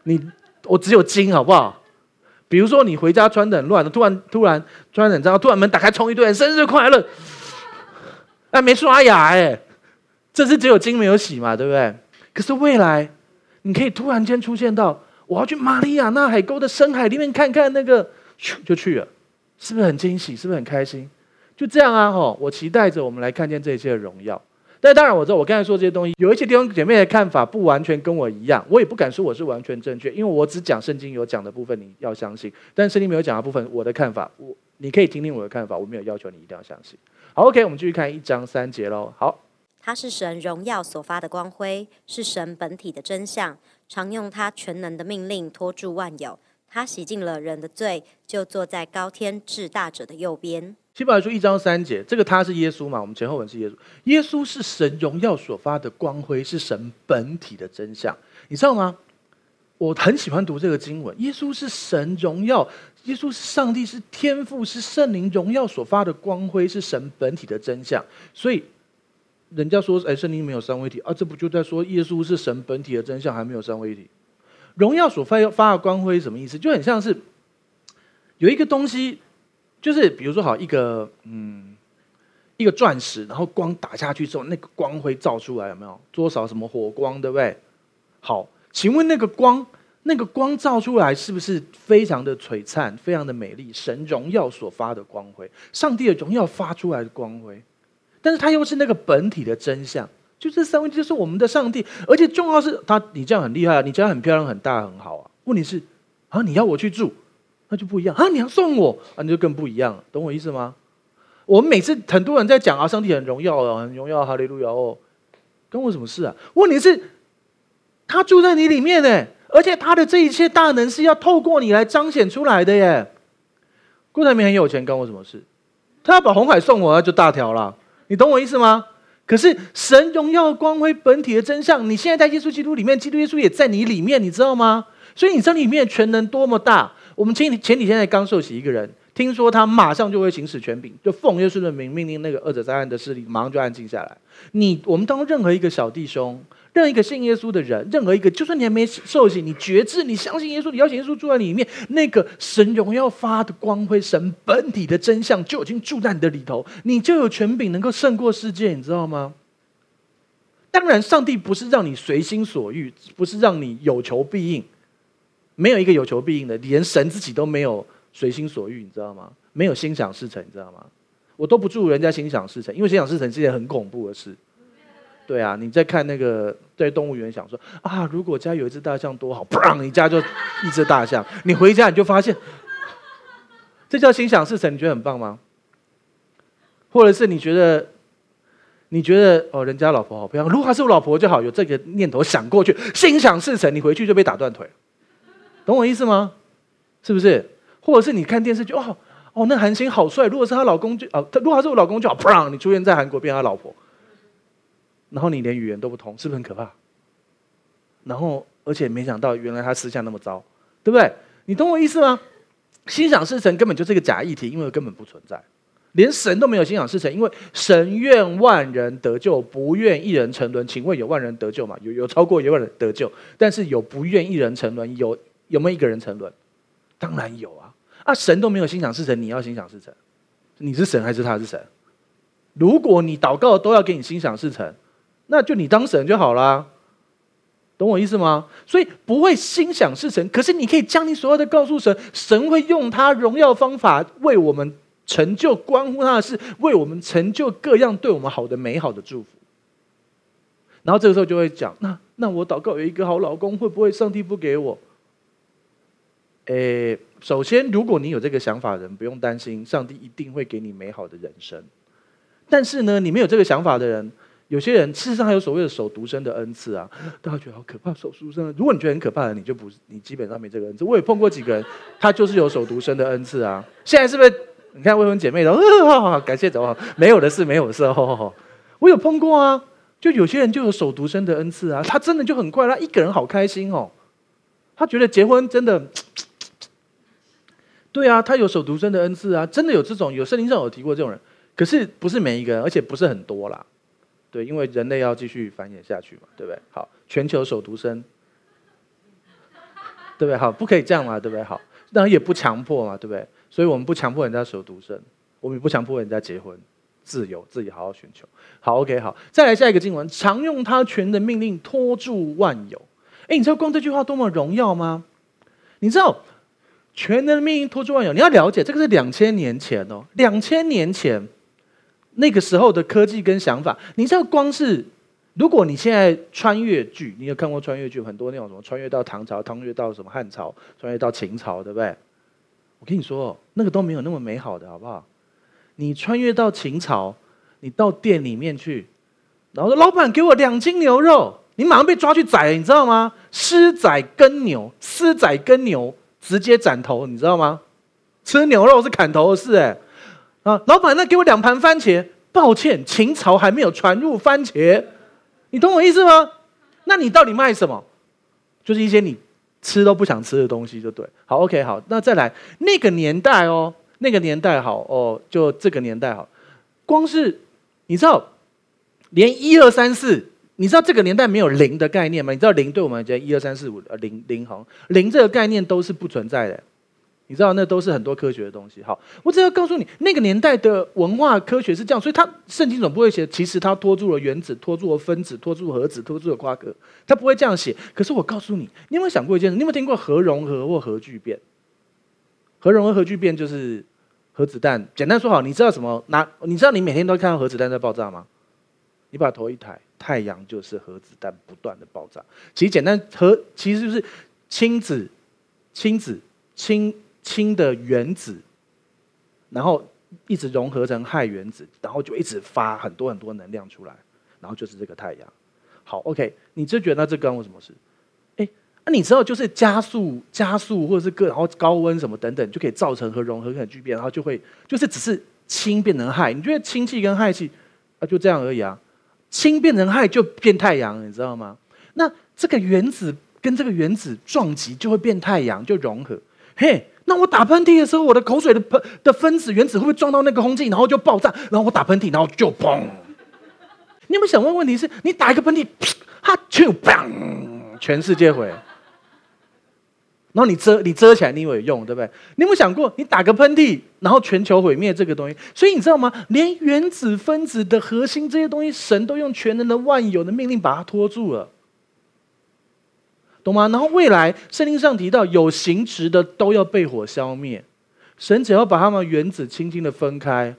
Speaker 1: 你我只有金好不好？比如说你回家穿的很乱，突然突然穿的很脏，突然门打开冲一堆生日快乐，哎没刷牙哎，这是只有金没有洗嘛，对不对？可是未来你可以突然间出现到，我要去马里亚纳海沟的深海里面看看那个，就去了，是不是很惊喜？是不是很开心？就这样啊吼，我期待着我们来看见这一切的荣耀。但当然，我知道我刚才说这些东西，有一些弟兄姐妹的看法不完全跟我一样，我也不敢说我是完全正确，因为我只讲圣经有讲的部分，你要相信；但圣经没有讲的部分，我的看法，我你可以听听我的看法，我没有要求你一定要相信。好，OK，我们继续看一章三节喽。好，
Speaker 2: 他是神荣耀所发的光辉，是神本体的真相，常用他全能的命令托住万有。他洗净了人的罪，就坐在高天至大者的右边。
Speaker 1: 希伯来书一章三节，这个他是耶稣嘛？我们前后文是耶稣。耶稣是神荣耀所发的光辉，是神本体的真相。你知道吗？我很喜欢读这个经文。耶稣是神荣耀，耶稣是上帝，是天父，是圣灵荣耀所发的光辉，是神本体的真相。所以人家说，哎，圣灵没有三位一体啊？这不就在说耶稣是神本体的真相，还没有三位一体？荣耀所发发的光辉什么意思？就很像是有一个东西。就是比如说，好一个嗯，一个钻石，然后光打下去之后，那个光会照出来，有没有多少什么火光，对不对？好，请问那个光，那个光照出来是不是非常的璀璨，非常的美丽？神荣耀所发的光辉，上帝的荣耀发出来的光辉，但是它又是那个本体的真相，就这三位就是我们的上帝，而且重要是他，你这样很厉害啊，你家很漂亮、很大、很好啊。问题是啊，你要我去住？那就不一样啊！你要送我啊，你就更不一样了，懂我意思吗？我们每次很多人在讲啊，上帝很荣耀哦，很荣耀，哈利路亚哦，跟我什么事啊？问题是，他住在你里面呢，而且他的这一切大能是要透过你来彰显出来的耶。郭台铭很有钱，跟我什么事？他要把红海送我，那就大条了。你懂我意思吗？可是神荣耀光辉本体的真相，你现在在耶稣基督里面，基督耶稣也在你里面，你知道吗？所以你知道里面全能多么大。我们前前几天才刚受洗一个人，听说他马上就会行使权柄，就奉耶稣的名命令那个恶者灾难的势力，马上就安静下来。你我们当中任何一个小弟兄，任何一个信耶稣的人，任何一个，就算你还没受洗，你觉知，你相信耶稣，你邀请耶稣住在里面，那个神荣耀发的光辉，神本体的真相就已经住在你的里头，你就有权柄能够胜过世界，你知道吗？当然，上帝不是让你随心所欲，不是让你有求必应。没有一个有求必应的，连神自己都没有随心所欲，你知道吗？没有心想事成，你知道吗？我都不祝人家心想事成，因为心想事成是件很恐怖的事。对啊，你在看那个在动物园想说啊，如果家有一只大象多好，砰，你家就一只大象。你回家你就发现，这叫心想事成，你觉得很棒吗？或者是你觉得，你觉得哦，人家老婆好漂亮，如果还是我老婆就好，有这个念头想过去，心想事成，你回去就被打断腿。懂我意思吗？是不是？或者是你看电视剧哦哦，那韩星好帅。如果是她老公就哦，如果他是我老公就好，砰！你出现在韩国变他老婆，然后你连语言都不通，是不是很可怕？然后而且没想到原来他私下那么糟，对不对？你懂我意思吗？心想事成根本就是个假议题，因为根本不存在，连神都没有心想事成，因为神愿万人得救，不愿一人沉沦。请问有万人得救吗？有有超过一万人得救，但是有不愿一人沉沦有。有没有一个人沉沦？当然有啊！啊，神都没有心想事成，你要心想事成，你是神还是他是神？如果你祷告都要给你心想事成，那就你当神就好啦。懂我意思吗？所以不会心想事成，可是你可以将你所有的告诉神，神会用他荣耀方法为我们成就关乎他的事，为我们成就各样对我们好的美好的祝福。然后这个时候就会讲，那那我祷告有一个好老公，会不会上帝不给我？诶，首先，如果你有这个想法的人，不用担心，上帝一定会给你美好的人生。但是呢，你没有这个想法的人，有些人事实上还有所谓的守独身的恩赐啊，大家觉得好可怕，守独身。如果你觉得很可怕的，你就不，你基本上没这个恩赐。我也碰过几个人，他就是有守独身的恩赐啊。现在是不是？你看未婚姐妹的，哦、感谢走啊，没有的事，没有的事。哦，我有碰过啊，就有些人就有守独身的恩赐啊，他真的就很快，他一个人好开心哦，他觉得结婚真的，对啊，他有守独身的恩赐啊，真的有这种，有圣经上有提过这种人。可是不是每一个人，而且不是很多啦，对，因为人类要继续繁衍下去嘛，对不对？好，全球守独身，对不对？好，不可以这样嘛，对不对？好，当然也不强迫嘛，对不对？所以我们不强迫人家守独身，我们也不强迫人家结婚，自由自己好好寻求。好，OK，好，再来下一个经文，常用他全的命令托住万有。哎，你知道光这句话多么荣耀吗？你知道全能命令托住万有，你要了解这个是两千年前哦，两千年前。那个时候的科技跟想法，你知道，光是如果你现在穿越剧，你有看过穿越剧，很多那种什么穿越到唐朝，穿越到什么汉朝，穿越到秦朝，对不对？我跟你说，那个都没有那么美好的，好不好？你穿越到秦朝，你到店里面去，然后说老板给我两斤牛肉，你马上被抓去宰，你知道吗？私宰耕牛，私宰耕牛，直接斩头，你知道吗？吃牛肉是砍头的事，哎。啊，老板，那给我两盘番茄。抱歉，秦朝还没有传入番茄，你懂我意思吗？那你到底卖什么？就是一些你吃都不想吃的东西，就对。好，OK，好，那再来那个年代哦，那个年代好哦，就这个年代好。光是你知道，连一二三四，你知道这个年代没有零的概念吗？你知道零对我们来讲，一二三四五呃零零行零这个概念都是不存在的。你知道那都是很多科学的东西。好，我只要告诉你，那个年代的文化科学是这样，所以他圣经总不会写，其实他拖住了原子，拖住了分子，拖住了核子，拖住了夸克，他不会这样写。可是我告诉你，你有没有想过一件事？你有没有听过核融合或核聚变？核融合、核聚变就是核子弹。简单说好，你知道什么？拿你知道你每天都看到核子弹在爆炸吗？你把头一抬，太阳就是核子弹不断的爆炸。其实简单核其实就是氢子，氢子，氢。氢的原子，然后一直融合成氦原子，然后就一直发很多很多能量出来，然后就是这个太阳。好，OK，你就觉得这关我什么事？哎，那你知道就是加速、加速或者是各然后高温什么等等，就可以造成核融合跟聚变，然后就会就是只是氢变成氦。你觉得氢气跟氦气啊就这样而已啊？氢变成氦就变太阳，你知道吗？那这个原子跟这个原子撞击就会变太阳，就融合。嘿。那我打喷嚏的时候，我的口水的喷的分子原子会不会撞到那个空气，然后就爆炸？然后我打喷嚏，然后就砰！你有没有想问问题是？你打一个喷嚏，哈就砰，全世界毁。然后你遮你遮起来，你以为有用，对不对？你有没有想过，你打个喷嚏，然后全球毁灭这个东西？所以你知道吗？连原子分子的核心这些东西，神都用全能的万有的命令把它拖住了。懂吗？然后未来圣经上提到，有形质的都要被火消灭。神只要把它们原子轻轻的分开，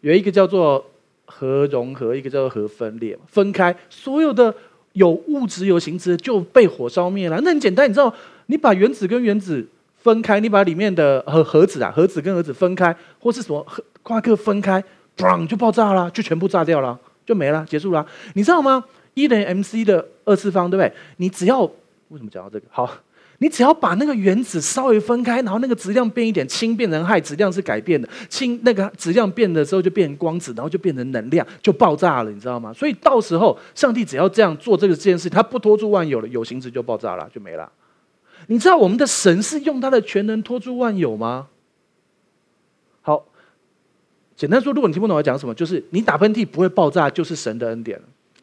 Speaker 1: 有一个叫做核融合，一个叫做核分裂。分开所有的有物质、有形质就被火烧灭了。那很简单，你知道，你把原子跟原子分开，你把里面的核核子啊，核子跟核子分开，或是什么核夸克分开，砰就爆炸了，就全部炸掉了，就没了，结束了。你知道吗？一等于 mc 的二次方，对不对？你只要为什么讲到这个？好，你只要把那个原子稍微分开，然后那个质量变一点，氢变成氦，质量是改变的。氢那个质量变的时候就变成光子，然后就变成能量，就爆炸了，你知道吗？所以到时候上帝只要这样做这个这件事，他不拖住万有了，有形质就爆炸了，就没了。你知道我们的神是用他的全能托住万有吗？好，简单说，如果你听不懂我讲什么，就是你打喷嚏不会爆炸，就是神的恩典。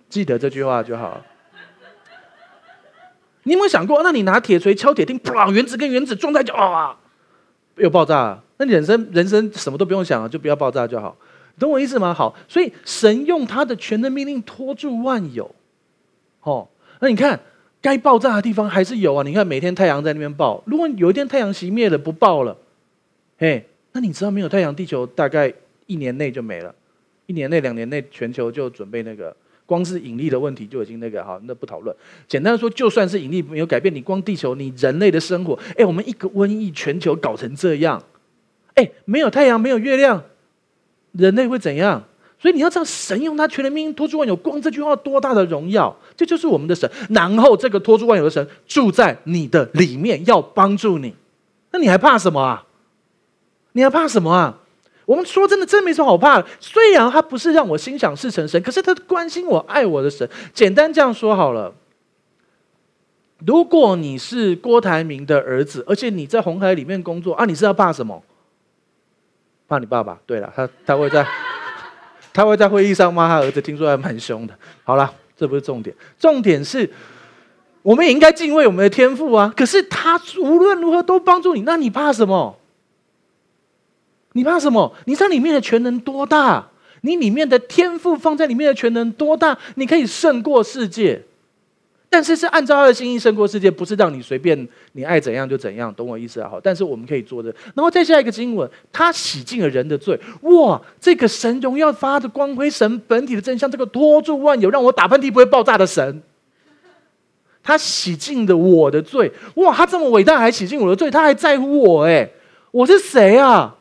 Speaker 1: 记得这句话就好。你有没有想过？那你拿铁锤敲铁钉，啪，原子跟原子撞在就啊，又爆炸了。那你人生人生什么都不用想了，就不要爆炸就好。懂我意思吗？好，所以神用他的全能命令拖住万有。哦，那你看该爆炸的地方还是有啊。你看每天太阳在那边爆，如果有一天太阳熄灭了不爆了，嘿，那你知道没有太阳，地球大概一年内就没了，一年内、两年内，全球就准备那个。光是引力的问题就已经那个好，那不讨论。简单说，就算是引力没有改变，你光地球，你人类的生活，哎，我们一个瘟疫，全球搞成这样，哎，没有太阳，没有月亮，人类会怎样？所以你要知道，神用他全能命托住万有，光这句话多大的荣耀，这就是我们的神。然后这个托住万有的神住在你的里面，要帮助你，那你还怕什么啊？你还怕什么啊？我们说真的，真没什么好怕的。虽然他不是让我心想事成神，可是他关心我、爱我的神。简单这样说好了。如果你是郭台铭的儿子，而且你在红海里面工作啊，你是要怕什么？怕你爸爸？对了，他他会在他会在会议上骂他儿子，听说还蛮凶的。好了，这不是重点，重点是，我们也应该敬畏我们的天赋啊。可是他无论如何都帮助你，那你怕什么？你怕什么？你在里面的全能多大？你里面的天赋放在里面的全能多大？你可以胜过世界，但是是按照他的心意胜过世界，不是让你随便你爱怎样就怎样，懂我意思啊？好，但是我们可以做的。然后再下一个经文，他洗净了人的罪。哇，这个神荣耀发着光辉，神本体的真相，这个托住万有，让我打喷嚏不会爆炸的神，他洗净了我的罪。哇，他这么伟大，还洗净我的罪，他还在乎我哎，我是谁啊？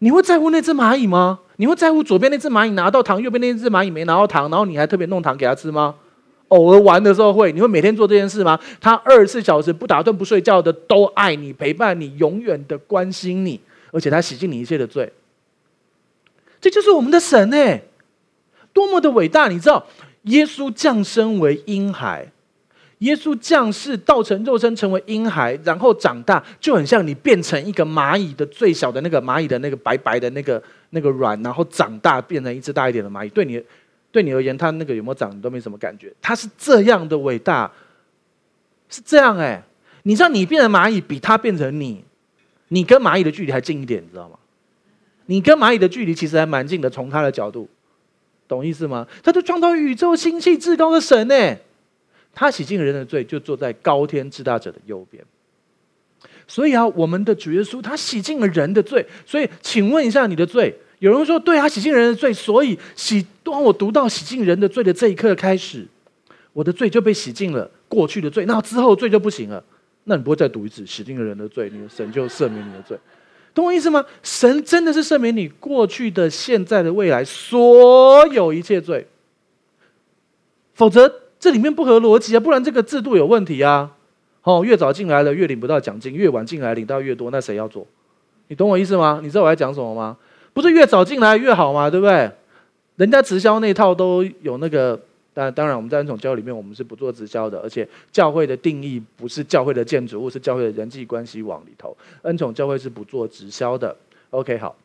Speaker 1: 你会在乎那只蚂蚁吗？你会在乎左边那只蚂蚁拿到糖，右边那只蚂蚁没拿到糖，然后你还特别弄糖给他吃吗？偶尔玩的时候会，你会每天做这件事吗？他二十四小时不打盹不睡觉的都爱你，陪伴你，永远的关心你，而且他洗净你一切的罪。这就是我们的神哎，多么的伟大！你知道，耶稣降生为婴孩。耶稣降世，道成肉身，成为婴孩，然后长大，就很像你变成一个蚂蚁的最小的那个蚂蚁的那个白白的那个那个卵，然后长大变成一只大一点的蚂蚁。对你，对你而言，它那个有没有长，你都没什么感觉。它是这样的伟大，是这样哎。你知道，你变成蚂蚁，比它变成你，你跟蚂蚁的距离还近一点，你知道吗？你跟蚂蚁的距离其实还蛮近的，从它的角度，懂意思吗？他就创造宇宙星系至高的神哎。他洗净人的罪，就坐在高天至大者的右边。所以啊，我们的主耶稣他洗净了人的罪。所以，请问一下你的罪？有人说，对啊，洗净人的罪。所以洗，当我读到洗净人的罪的这一刻开始，我的罪就被洗净了。过去的罪，那之后罪就不行了。那你不会再读一次洗净人的罪，你的神就赦免你的罪，懂我意思吗？神真的是赦免你过去的、现在的、未来所有一切罪，否则。这里面不合逻辑啊，不然这个制度有问题啊！哦，越早进来了越领不到奖金，越晚进来领到越多，那谁要做？你懂我意思吗？你知道我在讲什么吗？不是越早进来越好吗？对不对？人家直销那套都有那个，当当然我们在恩宠教会里面我们是不做直销的，而且教会的定义不是教会的建筑物，是教会的人际关系网里头，恩宠教会是不做直销的。OK，好，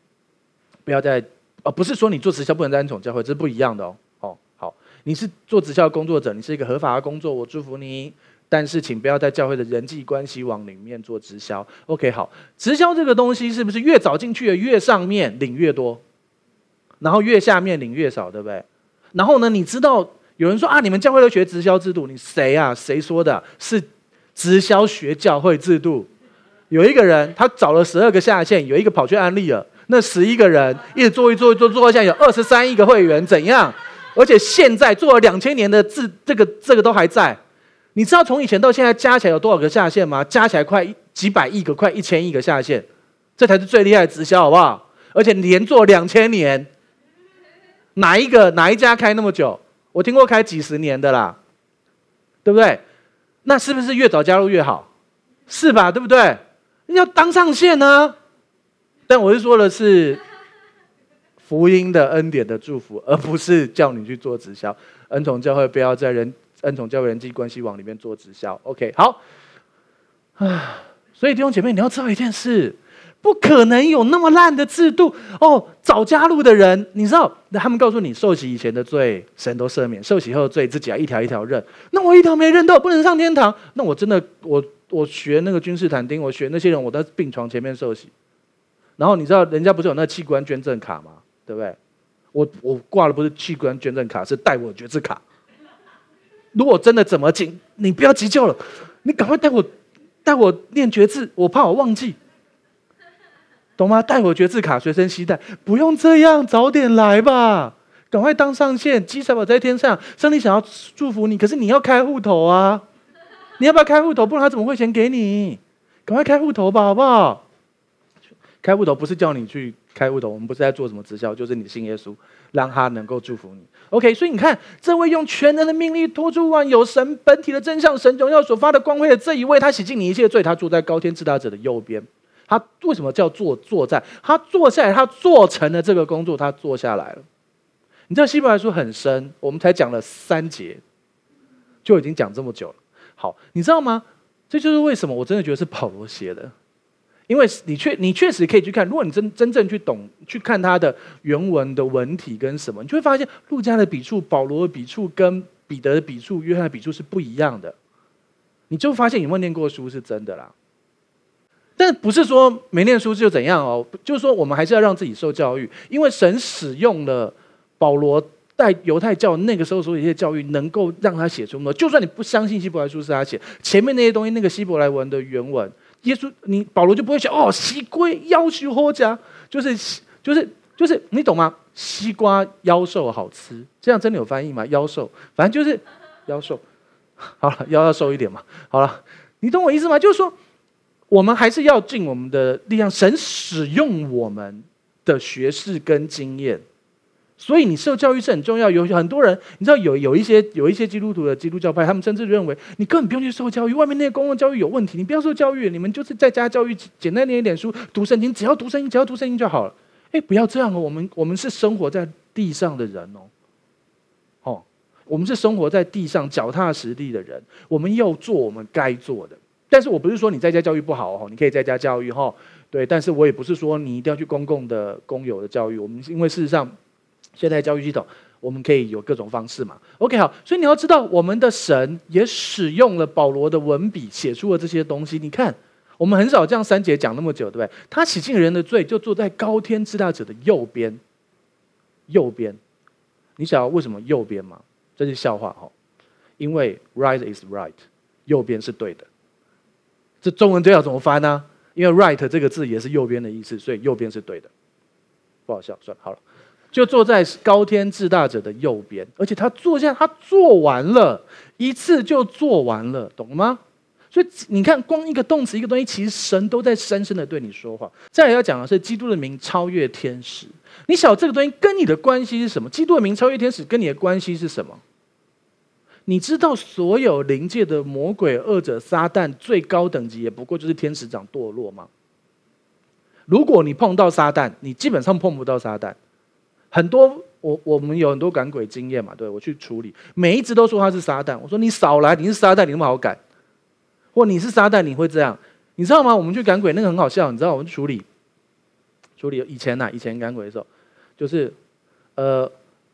Speaker 1: 不要再哦，不是说你做直销不能在恩宠教会，这是不一样的哦。哦，好你是做直销工作者，你是一个合法的工作，我祝福你。但是，请不要在教会的人际关系网里面做直销。OK，好，直销这个东西是不是越早进去的越上面领越多，然后越下面领越少，对不对？然后呢，你知道有人说啊，你们教会都学直销制度，你谁啊？谁说的？是直销学教会制度。有一个人他找了十二个下线，有一个跑去安利了，那十一个人一直做一做一做做，现在有二十三亿个会员，怎样？而且现在做了两千年的字，这个这个都还在。你知道从以前到现在加起来有多少个下线吗？加起来快几百亿个，快一千亿个下线，这才是最厉害的直销，好不好？而且连做两千年，哪一个哪一家开那么久？我听过开几十年的啦，对不对？那是不是越早加入越好？是吧？对不对？要当上线呢？但我是说的是。福音的恩典的祝福，而不是叫你去做直销。恩宠教会不要在人恩宠教会人际关系网里面做直销。OK，好啊。所以弟兄姐妹，你要知道一件事，不可能有那么烂的制度哦。早加入的人，你知道，他们告诉你，受洗以前的罪神都赦免，受洗后的罪自己要一条一条认。那我一条没认到，不能上天堂。那我真的，我我学那个君士坦丁，我学那些人，我在病床前面受洗。然后你知道，人家不是有那器官捐赠卡吗？对不对？我我挂的不是器官捐赠卡，是带我决志卡。如果真的怎么紧，你不要急救了，你赶快带我带我念绝字，我怕我忘记。懂吗？带我绝字卡随身携带，不用这样，早点来吧，赶快当上线，积财宝在天上。上帝想要祝福你，可是你要开户头啊！你要不要开户头？不然他怎么会钱给你？赶快开户头吧，好不好？开户头不是叫你去开户头，我们不是在做什么直销，就是你信耶稣，让他能够祝福你。OK，所以你看，这位用全能的命力托住万有、神本体的真相、神荣耀所发的光辉的这一位，他洗净你一切罪，他坐在高天至大者的右边。他为什么叫坐坐在？他坐下来，他做成了这个工作，他坐下来了。你知道希伯来书很深，我们才讲了三节，就已经讲这么久了。好，你知道吗？这就是为什么我真的觉得是保罗写的。因为你确你确实可以去看，如果你真真正去懂去看他的原文的文体跟什么，你就会发现路加的笔触、保罗的笔触跟彼得的笔触、约翰的笔触是不一样的。你就发现有没有念过书是真的啦。但不是说没念书就怎样哦，就是说我们还是要让自己受教育，因为神使用了保罗带犹太教那个时候所有一些教育，能够让他写出那。就算你不相信希伯来书是他写，前面那些东西，那个希伯来文的原文。耶稣，你保罗就不会写哦，西瓜夭寿好吃，就是就是就是，你懂吗？西瓜妖兽好吃，这样真的有翻译吗？妖兽，反正就是妖兽。好了，妖要瘦一点嘛。好了，你懂我意思吗？就是说，我们还是要尽我们的力量，神使用我们的学识跟经验。所以你受教育是很重要。有很多人，你知道有有一些有一些基督徒的基督教派，他们甚至认为你根本不用去受教育，外面那些公共教育有问题，你不要受教育，你们就是在家教育，简单念一点书，读圣经，只要读圣经，只要读圣经就好了。哎，不要这样哦，我们我们是生活在地上的人哦，哦，我们是生活在地上脚踏实地的人，我们要做我们该做的。但是我不是说你在家教育不好哦，你可以在家教育哈，对，但是我也不是说你一定要去公共的公有的教育，我们因为事实上。现在教育系统，我们可以有各种方式嘛？OK，好，所以你要知道，我们的神也使用了保罗的文笔写出了这些东西。你看，我们很少这样三节讲那么久，对不对？他洗净人的罪，就坐在高天至大者的右边。右边，你想要为什么右边吗？这是笑话哈，因为 right is right，右边是对的。这中文这要怎么翻呢？因为 right 这个字也是右边的意思，所以右边是对的。不好笑，算了，好了。就坐在高天至大者的右边，而且他坐下，他做完了一次就做完了，懂了吗？所以你看，光一个动词，一个东西，其实神都在深深的对你说话。再来要讲的是，基督的名超越天使。你晓得这个东西跟你的关系是什么？基督的名超越天使，跟你的关系是什么？你知道所有灵界的魔鬼、恶者、撒旦最高等级也不过就是天使长堕落吗？如果你碰到撒旦，你基本上碰不到撒旦。很多我我们有很多赶鬼经验嘛，对，我去处理，每一只都说他是撒旦。我说你少来，你是撒旦，你那么好赶，或你是撒旦，你会这样，你知道吗？我们去赶鬼那个很好笑，你知道我们处理处理以前呐、以前赶鬼的时候，就是呃，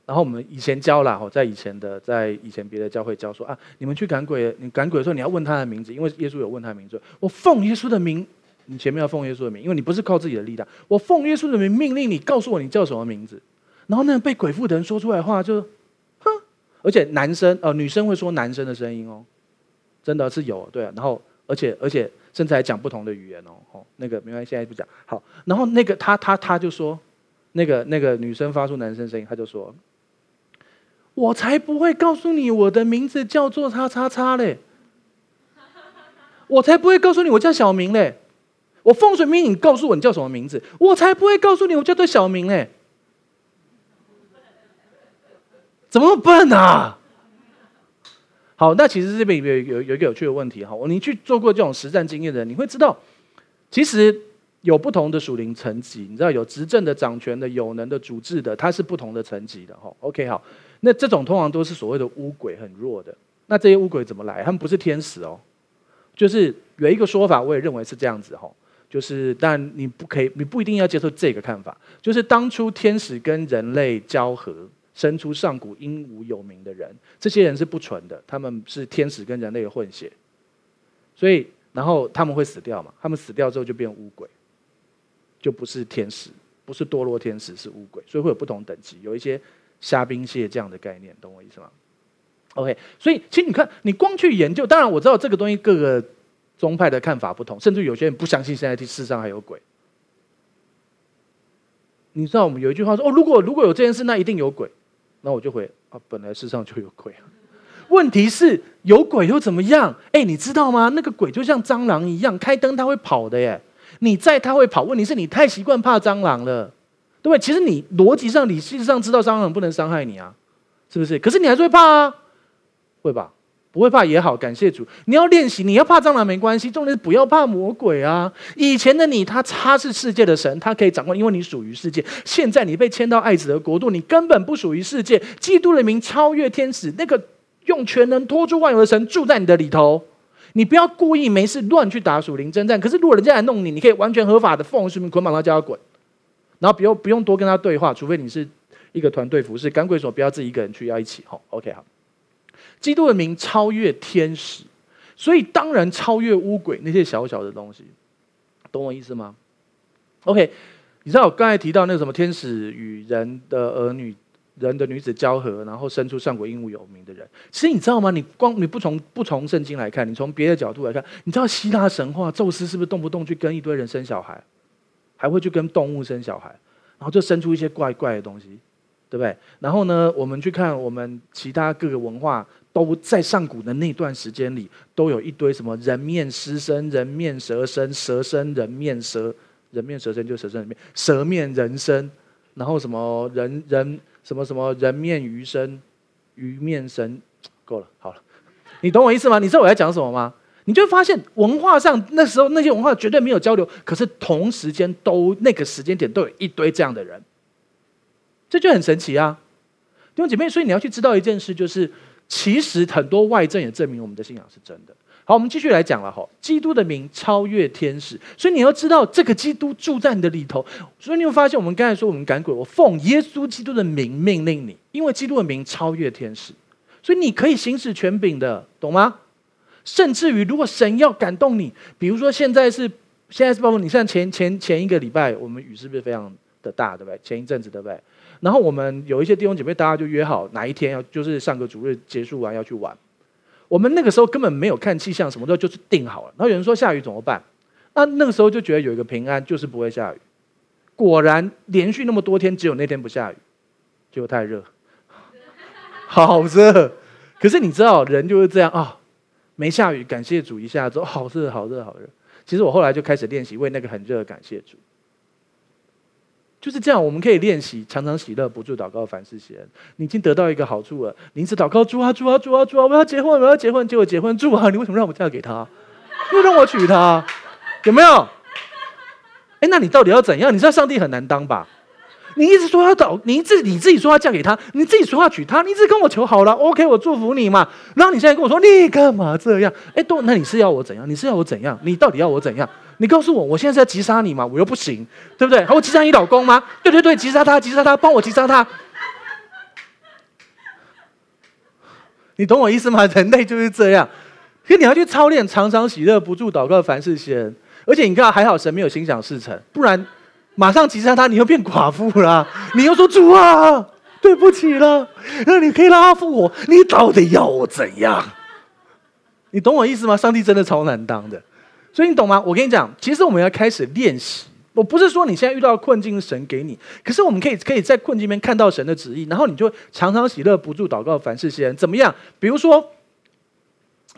Speaker 1: 然后我们以前教了哈，在以前的在以前别的教会教说啊，你们去赶鬼，你赶鬼的时候你要问他的名字，因为耶稣有问他名字，我奉耶稣的名，你前面要奉耶稣的名，因为你不是靠自己的力量，我奉耶稣的名命令你告诉我你叫什么名字。然后那被鬼附的人说出来的话就，哼，而且男生呃女生会说男生的声音哦，真的是有对啊。然后而且而且甚至还讲不同的语言哦，哦那个没关系，现在不讲。好，然后那个他他他就说，那个那个女生发出男生声音，他就说，我才不会告诉你我的名字叫做叉叉叉嘞，我才不会告诉你我叫小明嘞，我奉水命你告诉我你叫什么名字，我才不会告诉你我叫做小明嘞。怎么那么笨啊？好，那其实这边有有有一个有趣的问题哈，你去做过这种实战经验的人，你会知道，其实有不同的属灵层级，你知道有执政的、掌权的、有能的、主治的，它是不同的层级的哈。OK，好，那这种通常都是所谓的乌鬼，很弱的。那这些乌鬼怎么来？他们不是天使哦，就是有一个说法，我也认为是这样子哈，就是但你不可以，你不一定要接受这个看法，就是当初天使跟人类交合。生出上古英武有名的人，这些人是不纯的，他们是天使跟人类的混血，所以然后他们会死掉嘛？他们死掉之后就变乌鬼，就不是天使，不是堕落天使，是乌鬼，所以会有不同等级，有一些虾兵蟹将的概念，懂我意思吗？OK，所以其实你看，你光去研究，当然我知道这个东西各个宗派的看法不同，甚至有些人不相信现在这世上还有鬼。你知道我们有一句话说：“哦，如果如果有这件事，那一定有鬼。”那我就回啊，本来世上就有鬼啊。问题是有鬼又怎么样？哎，你知道吗？那个鬼就像蟑螂一样，开灯它会跑的耶。你在它会跑，问题是你太习惯怕蟑螂了，对不对？其实你逻辑上、你事实上知道蟑螂不能伤害你啊，是不是？可是你还是会怕啊，会吧？不会怕也好，感谢主。你要练习，你要怕蟑螂没关系，重点是不要怕魔鬼啊。以前的你，他他是世界的神，他可以掌控，因为你属于世界。现在你被迁到爱子的国度，你根本不属于世界。基督的名超越天使，那个用全能托住万有的神住在你的里头。你不要故意没事乱去打属灵征战。可是如果人家来弄你，你可以完全合法的奉圣名捆绑他，叫他滚，然后不用不用多跟他对话，除非你是一个团队服侍。干鬼所不要自己一个人去，要一起。吼，OK，好。基督的名超越天使，所以当然超越污鬼那些小小的东西，懂我意思吗？OK，你知道我刚才提到那个什么天使与人的儿女，人的女子交合，然后生出上古英武有名的人。其实你知道吗？你光你不从不从圣经来看，你从别的角度来看，你知道希腊神话宙斯是不是动不动去跟一堆人生小孩，还会去跟动物生小孩，然后就生出一些怪怪的东西，对不对？然后呢，我们去看我们其他各个文化。都在上古的那段时间里，都有一堆什么人面狮身、人面蛇身、蛇身人面蛇、人面蛇身就蛇身人面蛇面人身，然后什么人人什么什么人面鱼身、鱼面神，够了，好了，你懂我意思吗？你知道我在讲什么吗？你就会发现文化上那时候那些文化绝对没有交流，可是同时间都那个时间点都有一堆这样的人，这就很神奇啊，弟兄姐妹，所以你要去知道一件事，就是。其实很多外证也证明我们的信仰是真的。好，我们继续来讲了哈。基督的名超越天使，所以你要知道这个基督住在你的里头。所以你会发现，我们刚才说我们赶鬼，我奉耶稣基督的名命令你，因为基督的名超越天使，所以你可以行使权柄的，懂吗？甚至于，如果神要感动你，比如说现在是现在是包括你像前前前一个礼拜，我们雨是不是非常的大，对不对？前一阵子，对不对？然后我们有一些弟兄姐妹，大家就约好哪一天要，就是上个主日结束完要去玩。我们那个时候根本没有看气象，什么时候，就是定好了。然后有人说下雨怎么办？那那个时候就觉得有一个平安，就是不会下雨。果然连续那么多天，只有那天不下雨，结果太热，好热。可是你知道，人就是这样啊、没下雨，感谢主一下之后，好热，好热，好热。其实我后来就开始练习为那个很热感谢主。就是这样，我们可以练习常常喜乐，不住祷告，凡事谢恩。你已经得到一个好处了，你一直祷告，主啊，主啊，主啊，主啊，我要结婚，我要结婚，结果结婚，主啊，你为什么让我嫁给他？又让我娶她，有没有？哎，那你到底要怎样？你知道上帝很难当吧？你一直说要祷，你自你自己说要嫁给他，你自己说要娶她，你一直跟我求好了，OK，我祝福你嘛。然后你现在跟我说，你干嘛这样？哎，都，那你是要我怎样？你是要我怎样？你到底要我怎样？你告诉我，我现在是要击杀你吗？我又不行，对不对？还会击杀你老公吗？对对对，击杀他，击杀他，帮我击杀他。你懂我意思吗？人类就是这样，所以你要去操练，常常喜乐，不住祷告，凡事先。而且你看，还好神没有心想事成，不然马上击杀他，你又变寡妇了。你又说主啊，对不起了，那你可以让他复活。你到底要我怎样？你懂我意思吗？上帝真的超难当的。所以你懂吗？我跟你讲，其实我们要开始练习。我不是说你现在遇到困境，神给你，可是我们可以可以在困境里面看到神的旨意，然后你就常常喜乐，不住祷告，凡事谢恩。怎么样？比如说，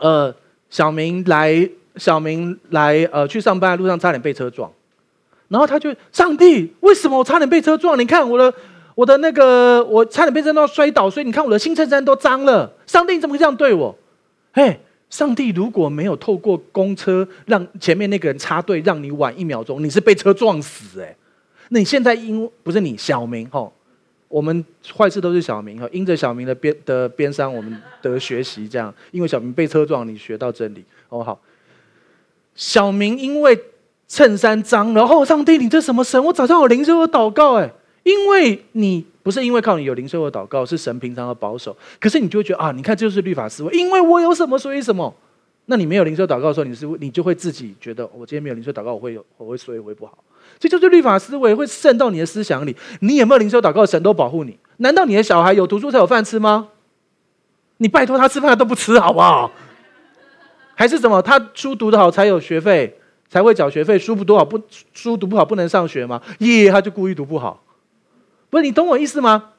Speaker 1: 呃，小明来，小明来，呃，去上班的路上差点被车撞，然后他就，上帝，为什么我差点被车撞？你看我的我的那个，我差点被车撞摔倒，所以你看我的新衬衫都脏了。上帝，你怎么会这样对我？嘿。上帝如果没有透过公车让前面那个人插队，让你晚一秒钟，你是被车撞死哎！那你现在因不是你小明吼，我们坏事都是小明哈，因着小明的边的边伤，我们得学习这样，因为小明被车撞，你学到真理哦好。小明因为衬衫脏，然后上帝你这什么神？我早上有灵修的祷告哎，因为你。不是因为靠你有灵修的祷告，是神平常的保守。可是你就会觉得啊，你看这就是律法思维，因为我有什么所以什么。那你没有灵修祷告的时候，你是你就会自己觉得，我今天没有灵修祷告，我会有我会所以会不好。这就是律法思维会渗到你的思想里。你有没有灵修祷告，神都保护你。难道你的小孩有读书才有饭吃吗？你拜托他吃饭都不吃，好不好？还是什么？他书读得好才有学费，才会缴学费。书不读好不书读不好不能上学吗？耶，他就故意读不好。不是你懂我意思吗？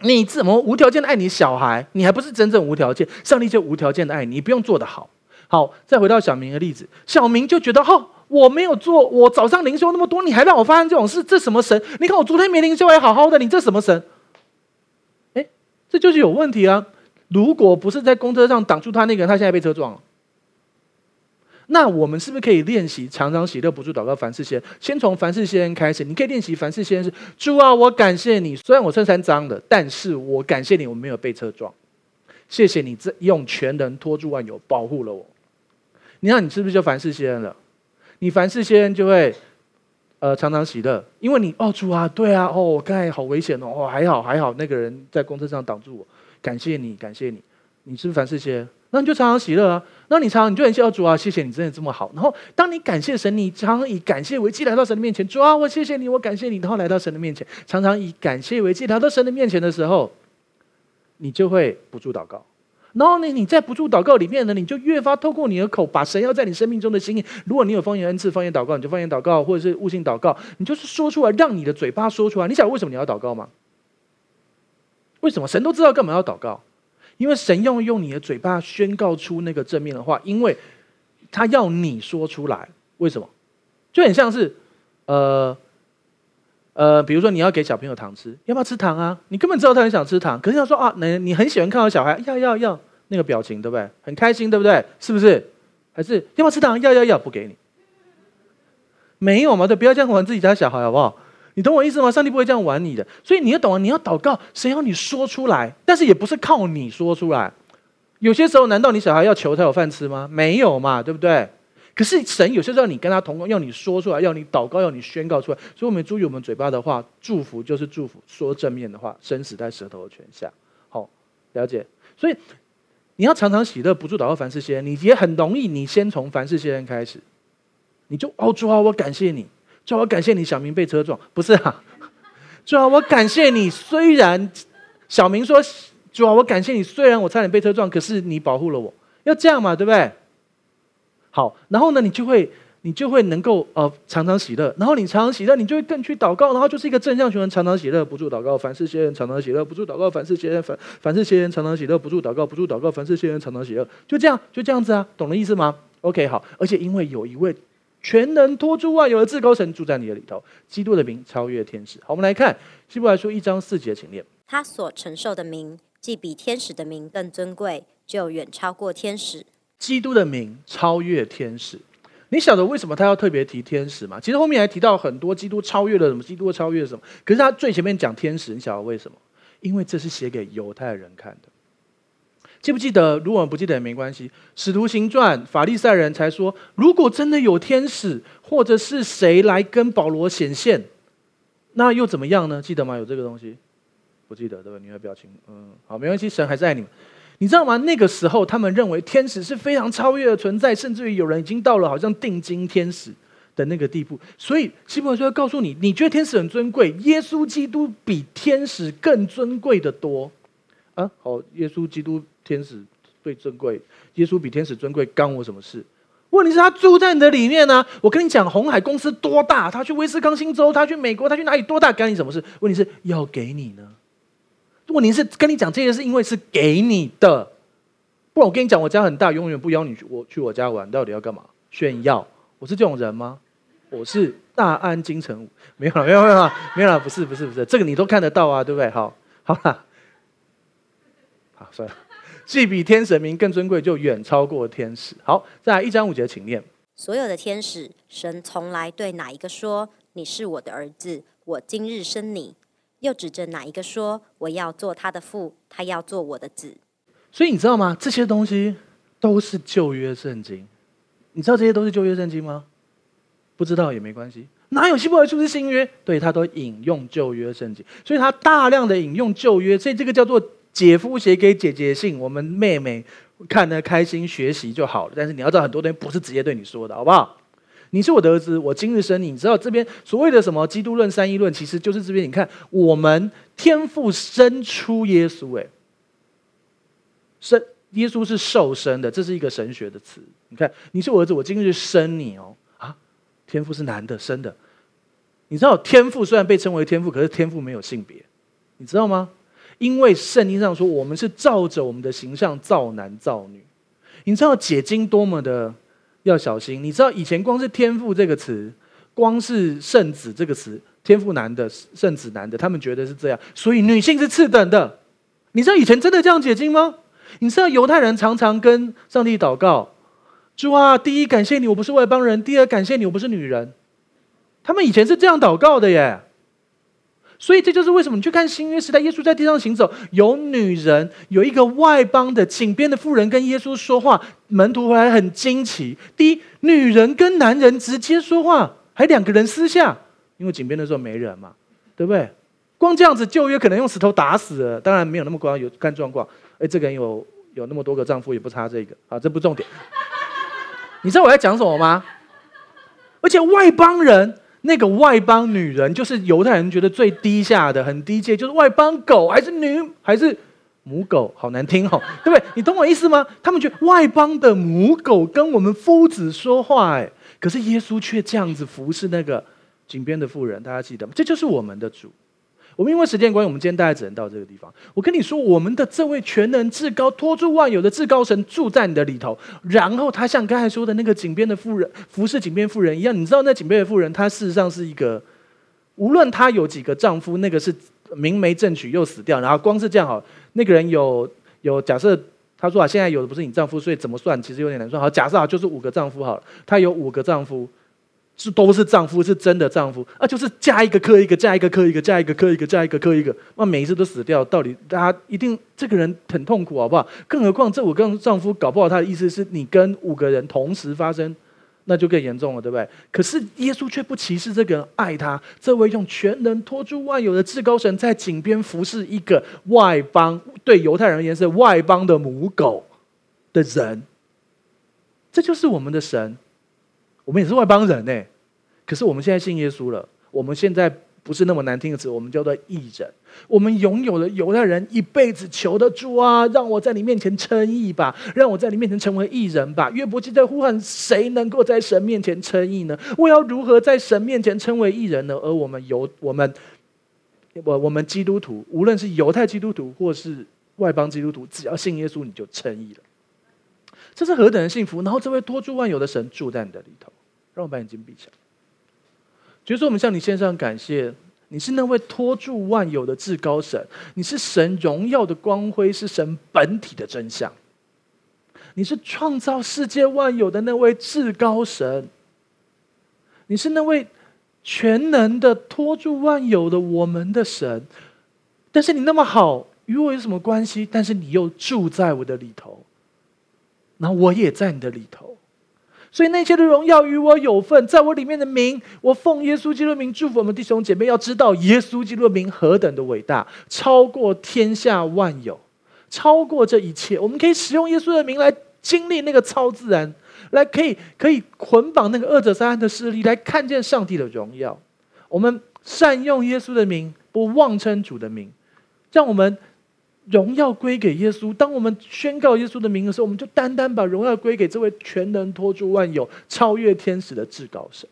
Speaker 1: 你怎么无条件的爱你小孩？你还不是真正无条件，上帝就无条件的爱你，你不用做得好。好，再回到小明的例子，小明就觉得哦，我没有做，我早上灵修那么多，你还让我发生这种事，这什么神？你看我昨天没灵修还好好的，你这什么神？哎，这就是有问题啊！如果不是在公车上挡住他那个人，他现在被车撞了。那我们是不是可以练习常常喜乐不住祷告凡事先？先从凡事先开始，你可以练习凡事先是主啊，我感谢你，虽然我衬衫脏的，但是我感谢你，我没有被车撞。谢谢你这用全能托住万有保护了我。你看你是不是就凡事先了？你凡事先就会呃常常喜乐，因为你哦主啊，对啊，哦我刚才好危险哦，哦还好还好那个人在公车上挡住我，感谢你感谢你，你是不是凡事先？那你就常常喜乐啊！那你常常你就很谢谢主啊，谢谢你真的这么好。然后当你感谢神，你常常以感谢为祭来到神的面前，主啊，我谢谢你，我感谢你。然后来到神的面前，常常以感谢为祭来到神的面前的时候，你就会不住祷告。然后呢，你在不住祷告里面呢，你就越发透过你的口，把神要在你生命中的心意。如果你有方言恩赐，方言祷告，你就方言祷告，或者是悟性祷告，你就是说出来，让你的嘴巴说出来。你想为什么你要祷告吗？为什么神都知道干嘛要祷告？因为神要用你的嘴巴宣告出那个正面的话，因为他要你说出来。为什么？就很像是，呃，呃，比如说你要给小朋友糖吃，要不要吃糖啊？你根本知道他很想吃糖，可是他说啊，你你很喜欢看到小孩要要要那个表情，对不对？很开心，对不对？是不是？还是要不要吃糖？要要要，不给你。没有嘛？对，不要这样玩自己家小孩，好不好？你懂我意思吗？上帝不会这样玩你的，所以你要懂啊！你要祷告，神要你说出来，但是也不是靠你说出来。有些时候，难道你小孩要求他有饭吃吗？没有嘛，对不对？可是神有些时候你跟他同工，要你说出来，要你祷告，要你宣告出来。所以，我们注意我们嘴巴的话，祝福就是祝福，说正面的话，生死在舌头的权下。好，了解。所以你要常常喜乐，不住祷告，凡事谢恩。你也很容易，你先从凡事谢恩开始，你就哦，主啊，我感谢你。主啊，我感谢你，小明被车撞，不是啊。主啊，我感谢你，虽然小明说，主啊，我感谢你，虽然我差点被车撞，可是你保护了我，要这样嘛，对不对？好，然后呢，你就会，你就会能够呃常常喜乐，然后你常常喜乐，你就会更去祷告，然后就是一个正向循环，常常喜乐，不住祷告，凡事谢恩，常常喜乐，不住祷告，凡事谢恩，凡凡事谢恩，常常喜乐，不住祷告，不住祷告，凡事谢恩，常常喜乐，就这样，就这样子啊，懂了意思吗？OK，好，而且因为有一位。全能托住万有的至高神住在你的里头，基督的名超越天使。好，我们来看希伯来书一章四节，请念。
Speaker 2: 他所承受的名，既比天使的名更尊贵，就远超过天使。
Speaker 1: 基督的名超越天使，你晓得为什么他要特别提天使吗？其实后面还提到很多基督超越了什么，基督超越了什么。可是他最前面讲天使，你晓得为什么？因为这是写给犹太人看的。记不记得？如果我们不记得也没关系。《使徒行传》法利赛人才说，如果真的有天使或者是谁来跟保罗显现，那又怎么样呢？记得吗？有这个东西？不记得对吧？你的表情，嗯，好，没关系，神还是爱你们。你知道吗？那个时候他们认为天使是非常超越的存在，甚至于有人已经到了好像定睛天使的那个地步。所以希伯来说要告诉你，你觉得天使很尊贵，耶稣基督比天使更尊贵的多啊！好，耶稣基督。天使最尊贵，耶稣比天使尊贵，干我什么事？问题是，他住在你的里面呢、啊。我跟你讲，红海公司多大？他去威斯康星州，他去美国，他去哪里？多大？干你什么事？问题是要给你呢。问题是跟你讲这些，是因为是给你的。不然我跟你讲，我家很大，永远不邀你去我去我家玩，到底要干嘛？炫耀？我是这种人吗？我是大安金城，没有了，没有了，没有了，没有了，不是，不是，不是，这个你都看得到啊，对不对？好，好了，好，算了。既比天神明更尊贵，就远超过天使。好，再来一章五节，请念。
Speaker 2: 所有的天使，神从来对哪一个说：“你是我的儿子，我今日生你。”又指着哪一个说：“我要做他的父，他要做我的子。”
Speaker 1: 所以你知道吗？这些东西都是旧约圣经。你知道这些都是旧约圣经吗？不知道也没关系。哪有希伯来书是新约？对，他都引用旧约圣经，所以他大量的引用旧约，所以这个叫做。姐夫写给姐姐信，我们妹妹看得开心，学习就好了。但是你要知道，很多东西不是直接对你说的，好不好？你是我的儿子，我今日生你。你知道这边所谓的什么基督论、三一论，其实就是这边。你看，我们天父生出耶稣，哎，生耶稣是受生的，这是一个神学的词。你看，你是我儿子，我今日生你哦。啊，天父是男的生的。你知道天父虽然被称为天父，可是天父没有性别。你知道吗？因为圣经上说，我们是照着我们的形象造男造女。你知道解经多么的要小心？你知道以前光是天赋这个词，光是圣子这个词，天赋男的，圣子男的，他们觉得是这样，所以女性是次等的。你知道以前真的这样解经吗？你知道犹太人常常跟上帝祷告，主啊，第一感谢你，我不是外邦人；第二感谢你，我不是女人。他们以前是这样祷告的耶。所以这就是为什么你去看新约时代，耶稣在地上行走，有女人，有一个外邦的井边的妇人跟耶稣说话，门徒回来很惊奇。第一，女人跟男人直接说话，还两个人私下，因为井边的时候没人嘛，对不对？光这样子，旧约可能用石头打死了，当然没有那么光，有看状况。哎，这个人有有那么多个丈夫，也不差这个啊，这不重点。你知道我在讲什么吗？而且外邦人。那个外邦女人，就是犹太人觉得最低下的、很低阶，就是外邦狗还是女还是母狗，好难听哦，对不对？你懂我意思吗？他们觉得外邦的母狗跟我们夫子说话，哎，可是耶稣却这样子服侍那个井边的妇人，大家记得吗？这就是我们的主。我们因为时间关系，我们今天大概只能到这个地方。我跟你说，我们的这位全能至高、托住万有的至高神住在你的里头，然后他像刚才说的那个井边的妇人，服侍井边妇人一样。你知道那井边的妇人，她事实上是一个，无论她有几个丈夫，那个是明媒正娶又死掉，然后光是这样好，那个人有有假设，他说啊，现在有的不是你丈夫，所以怎么算其实有点难算。好，假设啊，就是五个丈夫好了，他有五个丈夫。是都是丈夫，是真的丈夫啊！就是嫁一个磕一个，嫁一个磕一个，嫁一个磕一个，嫁一个磕一个，那每一次都死掉，到底大家一定这个人很痛苦，好不好？更何况这五个丈夫搞不好他的意思是你跟五个人同时发生，那就更严重了，对不对？可是耶稣却不歧视这个人，爱他这位用全能托住万有的至高神，在井边服侍一个外邦，对犹太人而言是外邦的母狗的人，这就是我们的神。我们也是外邦人呢，可是我们现在信耶稣了。我们现在不是那么难听的词，我们叫做义人。我们拥有了犹太人一辈子求的主啊，让我在你面前称义吧，让我在你面前成为义人吧。约伯记在呼喊：谁能够在神面前称义呢？我要如何在神面前称为义人呢？而我们犹我们我我们基督徒，无论是犹太基督徒或是外邦基督徒，只要信耶稣，你就称义了。这是何等的幸福！然后这位托住万有的神住在你的里头。让我把眼睛闭上。比如说，我们向你献上感谢，你是那位托住万有的至高神，你是神荣耀的光辉，是神本体的真相。你是创造世界万有的那位至高神，你是那位全能的托住万有的我们的神。但是你那么好，与我有什么关系？但是你又住在我的里头，然后我也在你的里头。所以那些的荣耀与我有份，在我里面的名，我奉耶稣基督的名祝福我们弟兄姐妹。要知道耶稣基督的名何等的伟大，超过天下万有，超过这一切。我们可以使用耶稣的名来经历那个超自然，来可以可以捆绑那个恶者撒旦的势力，来看见上帝的荣耀。我们善用耶稣的名，不妄称主的名，让我们。荣耀归给耶稣。当我们宣告耶稣的名的时候，我们就单单把荣耀归给这位全能托住万有、超越天使的至高神。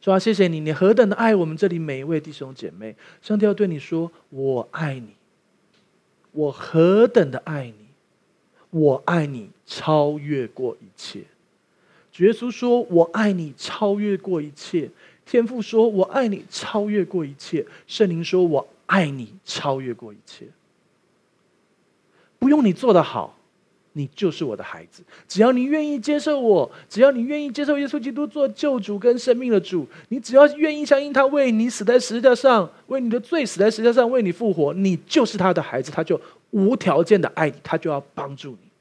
Speaker 1: 主啊，谢谢你，你何等的爱我们这里每一位弟兄姐妹。上帝要对你说：“我爱你，我何等的爱你，我爱你超越过一切。”主耶稣说：“我爱你超越过一切。”天父说：“我爱你超越过一切。”圣灵说：“我爱你超越过一切。”不用你做的好，你就是我的孩子。只要你愿意接受我，只要你愿意接受耶稣基督做救主跟生命的主，你只要愿意相信他为你死在十字架上，为你的罪死在十字架上，为你复活，你就是他的孩子，他就无条件的爱你，他就要帮助你。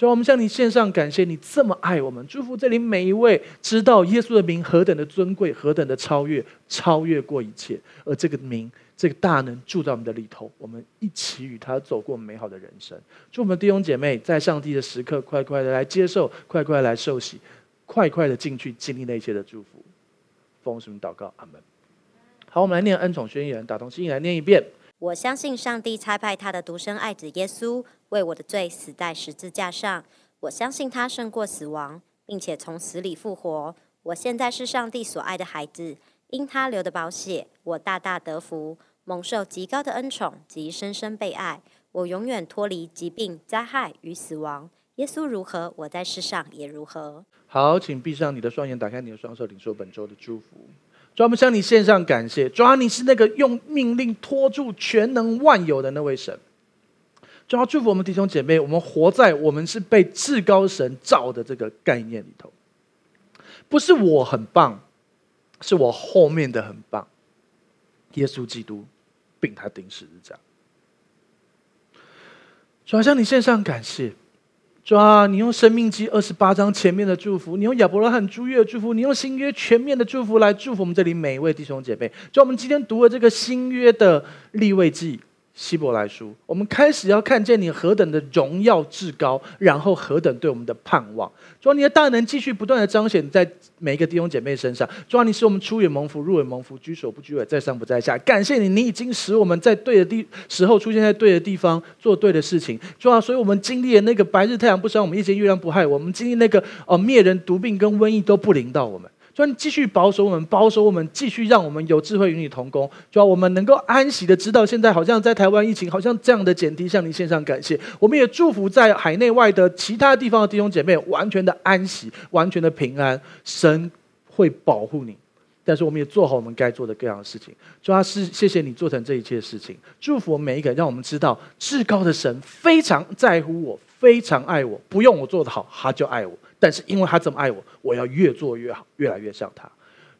Speaker 1: 主，我们向你献上感谢，你这么爱我们，祝福这里每一位知道耶稣的名何等的尊贵，何等的超越，超越过一切，而这个名。这个大能住在我们的里头，我们一起与他走过美好的人生。祝我们弟兄姐妹在上帝的时刻，快快的来接受，快快来受洗，快快的进去经历那些的祝福。奉什么祷告？阿门。好，我们来念恩宠宣言，打从心里来念一遍。
Speaker 2: 我相信上帝差派他的独生爱子耶稣为我的罪死在十字架上。我相信他胜过死亡，并且从死里复活。我现在是上帝所爱的孩子，因他流的宝血，我大大得福。蒙受极高的恩宠及深深被爱。我永远脱离疾病、灾害与死亡。耶稣如何，我在世上也如何。
Speaker 1: 好，请闭上你的双眼，打开你的双手，领受本周的祝福。主，我们向你献上感谢。主啊，你是那个用命令托住全能万有的那位神。主要祝福我们弟兄姐妹，我们活在我们是被至高神造的这个概念里头。不是我很棒，是我后面的很棒。耶稣基督，并他钉十字架。主要向你献上感谢，说啊，你用生命记二十八章前面的祝福，你用亚伯拉罕诸月的祝福，你用新约全面的祝福来祝福我们这里每一位弟兄姐妹。就我们今天读的这个新约的立位记。希伯来书，我们开始要看见你何等的荣耀至高，然后何等对我们的盼望。主啊，你的大能继续不断的彰显在每一个弟兄姐妹身上。主啊，你使我们出远蒙福，入远蒙福，居首不居尾，在上不在下。感谢你，你已经使我们在对的地时候出现在对的地方，做对的事情。主啊，所以我们经历了那个白日太阳不伤我们，夜间月亮不害我们，经历那个哦灭人毒病跟瘟疫都不临到我们。主，你继续保守我们，保守我们，继续让我们有智慧与你同工。主啊，我们能够安息的知道，现在好像在台湾疫情好像这样的减低，向你献上感谢。我们也祝福在海内外的其他地方的弟兄姐妹，完全的安息，完全的平安。神会保护你，但是我们也做好我们该做的各样的事情。主啊，是谢谢你做成这一切事情，祝福我们每一个，让我们知道至高的神非常在乎我，非常爱我，不用我做得好，他就爱我。但是因为他这么爱我，我要越做越好，越来越像他。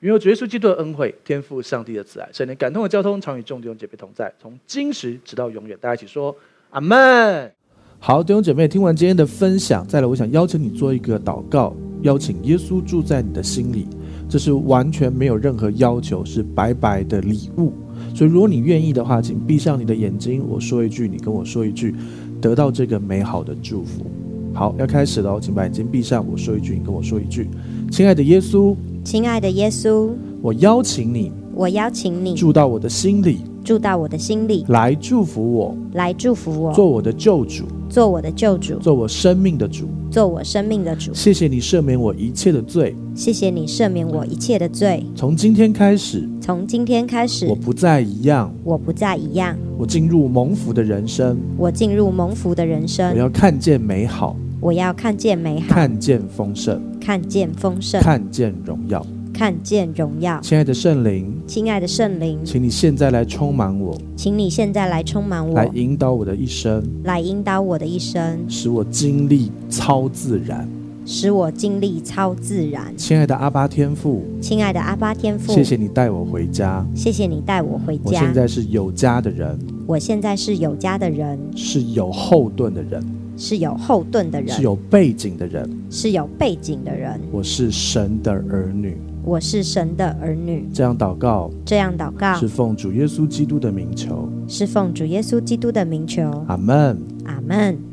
Speaker 1: 因为主耶稣基督的恩惠、天赋上帝的慈爱、圣灵感动的交通，常与众弟兄姐妹同在，从今时直到永远。大家一起说阿门。好，弟兄姐妹，听完今天的分享，再来，我想邀请你做一个祷告，邀请耶稣住在你的心里。这是完全没有任何要求，是白白的礼物。所以，如果你愿意的话，请闭上你的眼睛，我说一句，你跟我说一句，得到这个美好的祝福。好，要开始了，请把眼睛闭上。我说一句，你跟我说一句。亲爱的耶稣，
Speaker 2: 亲爱的耶稣，
Speaker 1: 我邀请你，
Speaker 2: 我邀请你
Speaker 1: 住到我的心里，
Speaker 2: 住到我的心里，
Speaker 1: 来祝福我，
Speaker 2: 来祝福我，
Speaker 1: 做我的救主，
Speaker 2: 做我的救主，
Speaker 1: 做我生命的主，
Speaker 2: 做我生命的主。
Speaker 1: 谢谢你赦免我一切的罪，
Speaker 2: 谢谢你赦免我一切的罪。
Speaker 1: 从今天开始，
Speaker 2: 从今天开始，
Speaker 1: 我不再一样，
Speaker 2: 我不再一样。
Speaker 1: 我进入蒙福的人生，
Speaker 2: 我进入蒙福的人生。
Speaker 1: 我要看见美好。
Speaker 2: 我要看见美好，
Speaker 1: 看见丰盛，
Speaker 2: 看见丰盛，
Speaker 1: 看见荣耀，
Speaker 2: 看见荣耀。
Speaker 1: 亲爱的圣灵，
Speaker 2: 亲爱的圣灵，
Speaker 1: 请你现在来充满我，
Speaker 2: 请你现在来充满我，
Speaker 1: 来引导我的一生，
Speaker 2: 来引导我的一生，
Speaker 1: 使我经历超自然，
Speaker 2: 使我经历超自然。
Speaker 1: 亲爱的阿巴天父，
Speaker 2: 亲爱的阿巴天父，
Speaker 1: 谢谢你带我回家，
Speaker 2: 谢谢你带我回家。
Speaker 1: 我现在是有家的人，
Speaker 2: 我现在是有家的人，
Speaker 1: 是有后盾的人。
Speaker 2: 是有后盾的人，
Speaker 1: 是有背景的人，
Speaker 2: 是有背景的人。
Speaker 1: 我是神的儿女，
Speaker 2: 我是神的儿女。
Speaker 1: 这样祷告，
Speaker 2: 这样祷告，
Speaker 1: 是奉主耶稣基督的名求，
Speaker 2: 是奉主耶稣基督的名求。
Speaker 1: 阿门，
Speaker 2: 阿门。